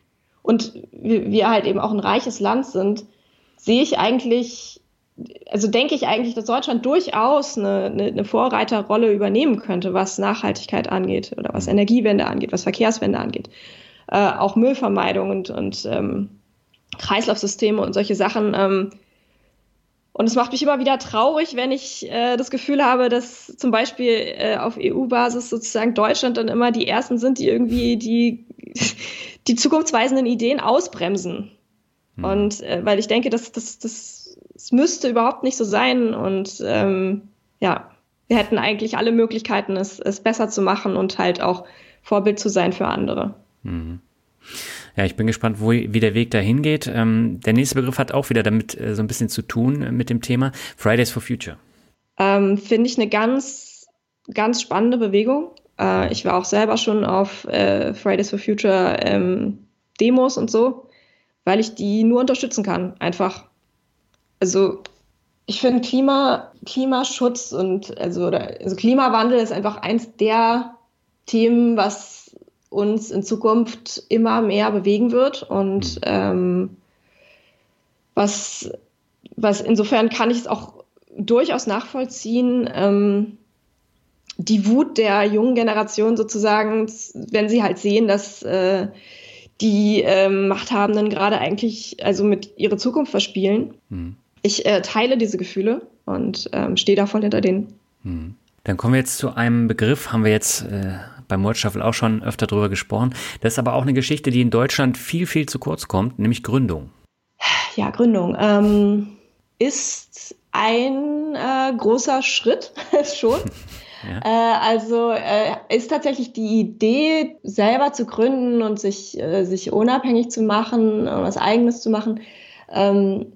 und wir, wir halt eben auch ein reiches Land sind, sehe ich eigentlich, also denke ich eigentlich, dass Deutschland durchaus eine, eine, eine Vorreiterrolle übernehmen könnte, was Nachhaltigkeit angeht oder was mhm. Energiewende angeht, was Verkehrswende angeht, äh, auch Müllvermeidung und, und ähm, Kreislaufsysteme und solche Sachen. Ähm, und es macht mich immer wieder traurig, wenn ich äh, das Gefühl habe, dass zum Beispiel äh, auf EU-Basis sozusagen Deutschland dann immer die Ersten sind, die irgendwie die, die zukunftsweisenden Ideen ausbremsen. Mhm. Und äh, weil ich denke, das, das, das, das müsste überhaupt nicht so sein. Und ähm, ja, wir hätten eigentlich alle Möglichkeiten, es, es besser zu machen und halt auch Vorbild zu sein für andere. Mhm. Ja, ich bin gespannt, wo, wie der Weg dahin geht. Ähm, der nächste Begriff hat auch wieder damit äh, so ein bisschen zu tun äh, mit dem Thema Fridays for Future. Ähm, Finde ich eine ganz, ganz spannende Bewegung. Äh, ich war auch selber schon auf äh, Fridays for Future ähm, Demos und so, weil ich die nur unterstützen kann. Einfach. Also ich finde Klima, Klimaschutz und also, also Klimawandel ist einfach eins der Themen, was uns in Zukunft immer mehr bewegen wird und mhm. ähm, was, was insofern kann ich es auch durchaus nachvollziehen, ähm, die Wut der jungen Generation sozusagen, wenn sie halt sehen, dass äh, die äh, Machthabenden gerade eigentlich also mit ihrer Zukunft verspielen. Mhm. Ich äh, teile diese Gefühle und ähm, stehe da voll hinter denen. Mhm. Dann kommen wir jetzt zu einem Begriff, haben wir jetzt äh, beim Mordstaffel auch schon öfter drüber gesprochen. Das ist aber auch eine Geschichte, die in Deutschland viel, viel zu kurz kommt, nämlich Gründung. Ja, Gründung ähm, ist ein äh, großer Schritt schon. Ja. Äh, also äh, ist tatsächlich die Idee, selber zu gründen und sich, äh, sich unabhängig zu machen, was eigenes zu machen, ähm,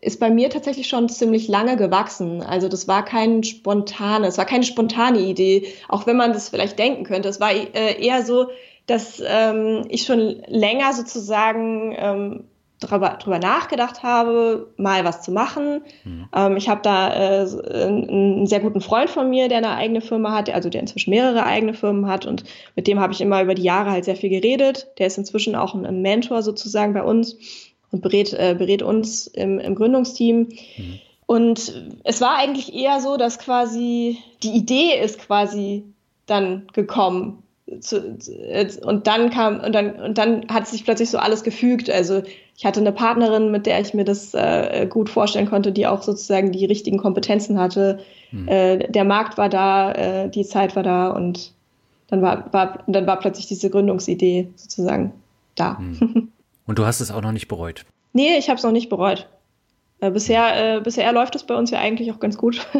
ist bei mir tatsächlich schon ziemlich lange gewachsen. Also das war kein spontane, es war keine spontane Idee, auch wenn man das vielleicht denken könnte. Es war äh, eher so, dass ähm, ich schon länger sozusagen ähm, drüber, drüber nachgedacht habe, mal was zu machen. Mhm. Ähm, ich habe da äh, einen sehr guten Freund von mir, der eine eigene Firma hat, also der inzwischen mehrere eigene Firmen hat und mit dem habe ich immer über die Jahre halt sehr viel geredet. Der ist inzwischen auch ein Mentor sozusagen bei uns und berät, äh, berät uns im, im Gründungsteam. Mhm. Und es war eigentlich eher so, dass quasi die Idee ist quasi dann gekommen. Zu, und dann kam und dann und dann hat sich plötzlich so alles gefügt. Also ich hatte eine Partnerin, mit der ich mir das äh, gut vorstellen konnte, die auch sozusagen die richtigen Kompetenzen hatte. Mhm. Äh, der Markt war da, äh, die Zeit war da und dann war, war dann war plötzlich diese Gründungsidee sozusagen da. Mhm. Und du hast es auch noch nicht bereut? Nee, ich habe es noch nicht bereut. Äh, bisher, äh, bisher läuft es bei uns ja eigentlich auch ganz gut.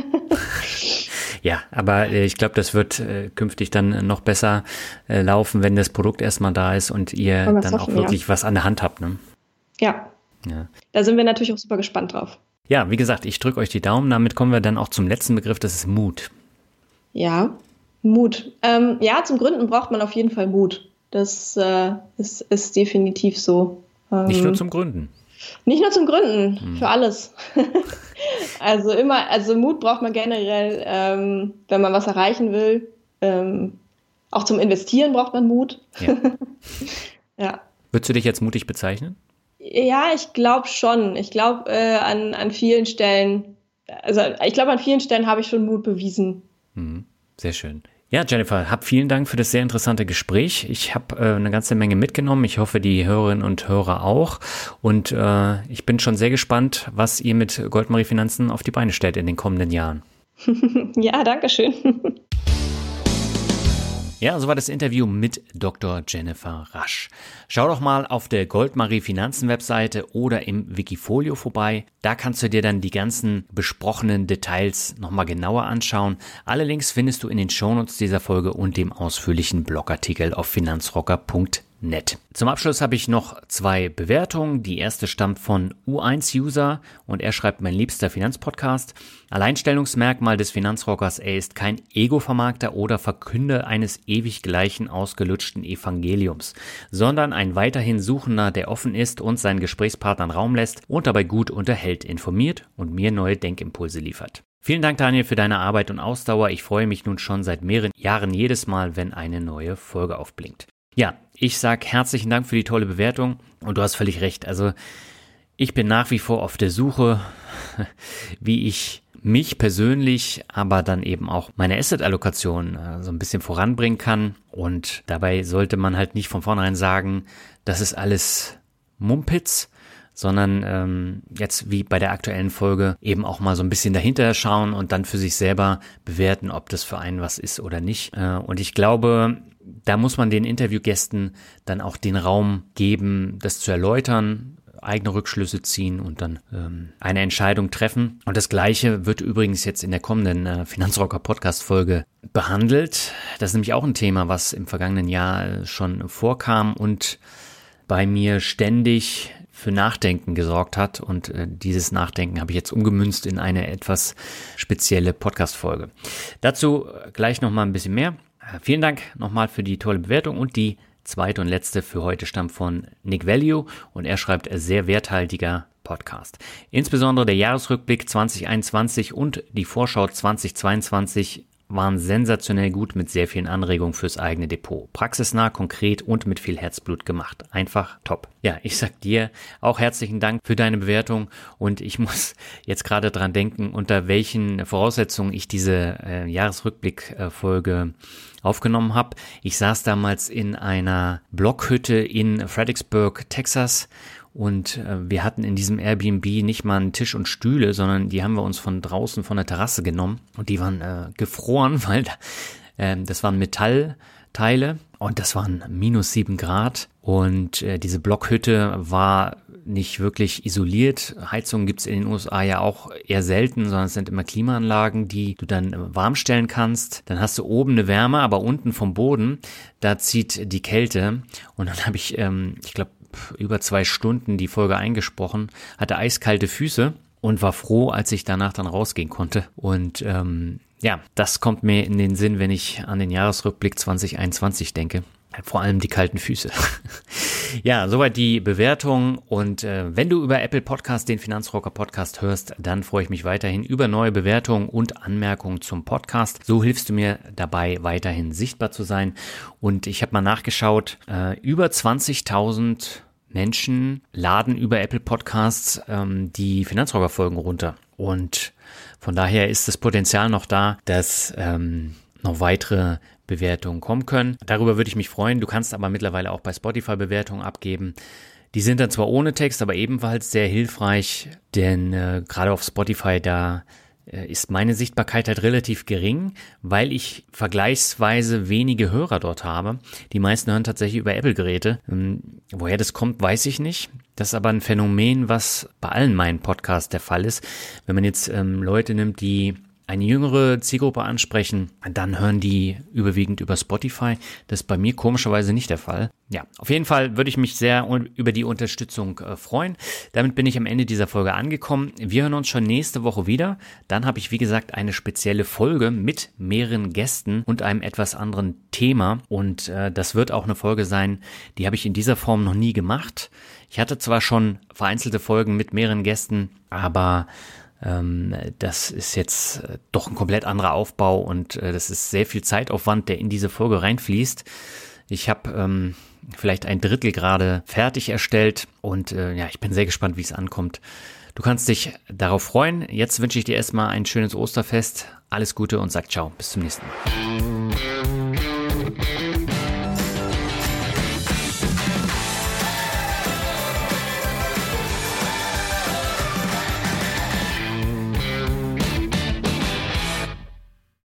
Ja, aber äh, ich glaube, das wird äh, künftig dann noch besser äh, laufen, wenn das Produkt erstmal da ist und ihr dann hoffen, auch wirklich ja. was an der Hand habt. Ne? Ja. ja. Da sind wir natürlich auch super gespannt drauf. Ja, wie gesagt, ich drücke euch die Daumen. Damit kommen wir dann auch zum letzten Begriff, das ist Mut. Ja, Mut. Ähm, ja, zum Gründen braucht man auf jeden Fall Mut. Das äh, ist, ist, definitiv so. Ähm, Nicht nur zum Gründen. Nicht nur zum Gründen, hm. für alles. also immer, also Mut braucht man generell, ähm, wenn man was erreichen will. Ähm, auch zum Investieren braucht man Mut. Ja. ja. Würdest du dich jetzt mutig bezeichnen? Ja, ich glaube schon. Ich glaube äh, an, an vielen Stellen, also ich glaube an vielen Stellen habe ich schon Mut bewiesen. Mhm. Sehr schön. Ja, Jennifer, hab vielen Dank für das sehr interessante Gespräch. Ich habe äh, eine ganze Menge mitgenommen. Ich hoffe, die Hörerinnen und Hörer auch. Und äh, ich bin schon sehr gespannt, was ihr mit Goldmarie Finanzen auf die Beine stellt in den kommenden Jahren. ja, danke schön. Ja, so war das Interview mit Dr. Jennifer Rasch. Schau doch mal auf der Goldmarie Finanzen Webseite oder im Wikifolio vorbei. Da kannst du dir dann die ganzen besprochenen Details nochmal genauer anschauen. Alle Links findest du in den Shownotes dieser Folge und dem ausführlichen Blogartikel auf finanzrocker.de nett. Zum Abschluss habe ich noch zwei Bewertungen. Die erste stammt von U1-User und er schreibt mein liebster Finanzpodcast. Alleinstellungsmerkmal des Finanzrockers, er ist kein Ego-Vermarkter oder Verkünder eines ewig gleichen ausgelutschten Evangeliums, sondern ein weiterhin Suchender, der offen ist und seinen Gesprächspartnern Raum lässt und dabei gut unterhält, informiert und mir neue Denkimpulse liefert. Vielen Dank, Daniel, für deine Arbeit und Ausdauer. Ich freue mich nun schon seit mehreren Jahren jedes Mal, wenn eine neue Folge aufblinkt. Ja, ich sag herzlichen Dank für die tolle Bewertung und du hast völlig recht. Also ich bin nach wie vor auf der Suche, wie ich mich persönlich, aber dann eben auch meine Asset-Allokation äh, so ein bisschen voranbringen kann. Und dabei sollte man halt nicht von vornherein sagen, das ist alles Mumpitz, sondern ähm, jetzt wie bei der aktuellen Folge eben auch mal so ein bisschen dahinter schauen und dann für sich selber bewerten, ob das für einen was ist oder nicht. Äh, und ich glaube, da muss man den Interviewgästen dann auch den Raum geben, das zu erläutern, eigene Rückschlüsse ziehen und dann ähm, eine Entscheidung treffen. Und das Gleiche wird übrigens jetzt in der kommenden äh, Finanzrocker Podcast Folge behandelt. Das ist nämlich auch ein Thema, was im vergangenen Jahr äh, schon vorkam und bei mir ständig für Nachdenken gesorgt hat. Und äh, dieses Nachdenken habe ich jetzt umgemünzt in eine etwas spezielle Podcast-Folge. Dazu gleich nochmal ein bisschen mehr. Äh, vielen Dank nochmal für die tolle Bewertung und die zweite und letzte für heute stammt von Nick Value und er schreibt sehr werthaltiger Podcast. Insbesondere der Jahresrückblick 2021 und die Vorschau 2022 waren sensationell gut mit sehr vielen Anregungen fürs eigene Depot. Praxisnah, konkret und mit viel Herzblut gemacht. Einfach top. Ja, ich sag dir auch herzlichen Dank für deine Bewertung und ich muss jetzt gerade dran denken, unter welchen Voraussetzungen ich diese äh, Jahresrückblick-Folge aufgenommen habe. Ich saß damals in einer Blockhütte in Fredericksburg, Texas und äh, wir hatten in diesem Airbnb nicht mal einen Tisch und Stühle, sondern die haben wir uns von draußen von der Terrasse genommen. Und die waren äh, gefroren, weil äh, das waren Metallteile und das waren minus sieben Grad. Und äh, diese Blockhütte war nicht wirklich isoliert. Heizungen gibt's in den USA ja auch eher selten, sondern es sind immer Klimaanlagen, die du dann äh, warm stellen kannst. Dann hast du oben eine Wärme, aber unten vom Boden, da zieht die Kälte. Und dann habe ich, ähm, ich glaube, über zwei Stunden die Folge eingesprochen, hatte eiskalte Füße und war froh, als ich danach dann rausgehen konnte. Und ähm, ja, das kommt mir in den Sinn, wenn ich an den Jahresrückblick 2021 denke. Vor allem die kalten Füße. ja, soweit die Bewertung. Und äh, wenn du über Apple Podcast den Finanzrocker Podcast hörst, dann freue ich mich weiterhin über neue Bewertungen und Anmerkungen zum Podcast. So hilfst du mir dabei, weiterhin sichtbar zu sein. Und ich habe mal nachgeschaut, äh, über 20.000 Menschen laden über Apple Podcasts ähm, die Finanzrocker Folgen runter. Und von daher ist das Potenzial noch da, dass ähm, noch weitere Bewertungen kommen können. Darüber würde ich mich freuen. Du kannst aber mittlerweile auch bei Spotify Bewertungen abgeben. Die sind dann zwar ohne Text, aber ebenfalls sehr hilfreich, denn äh, gerade auf Spotify da äh, ist meine Sichtbarkeit halt relativ gering, weil ich vergleichsweise wenige Hörer dort habe. Die meisten hören tatsächlich über Apple-Geräte. Ähm, woher das kommt, weiß ich nicht. Das ist aber ein Phänomen, was bei allen meinen Podcasts der Fall ist. Wenn man jetzt ähm, Leute nimmt, die eine jüngere Zielgruppe ansprechen, dann hören die überwiegend über Spotify. Das ist bei mir komischerweise nicht der Fall. Ja, auf jeden Fall würde ich mich sehr über die Unterstützung äh, freuen. Damit bin ich am Ende dieser Folge angekommen. Wir hören uns schon nächste Woche wieder. Dann habe ich, wie gesagt, eine spezielle Folge mit mehreren Gästen und einem etwas anderen Thema. Und äh, das wird auch eine Folge sein, die habe ich in dieser Form noch nie gemacht. Ich hatte zwar schon vereinzelte Folgen mit mehreren Gästen, aber das ist jetzt äh, doch ein komplett anderer Aufbau und äh, das ist sehr viel Zeitaufwand, der in diese Folge reinfließt. Ich habe ähm, vielleicht ein Drittel gerade fertig erstellt und äh, ja, ich bin sehr gespannt, wie es ankommt. Du kannst dich darauf freuen. Jetzt wünsche ich dir erstmal ein schönes Osterfest. Alles Gute und sag ciao. Bis zum nächsten Mal.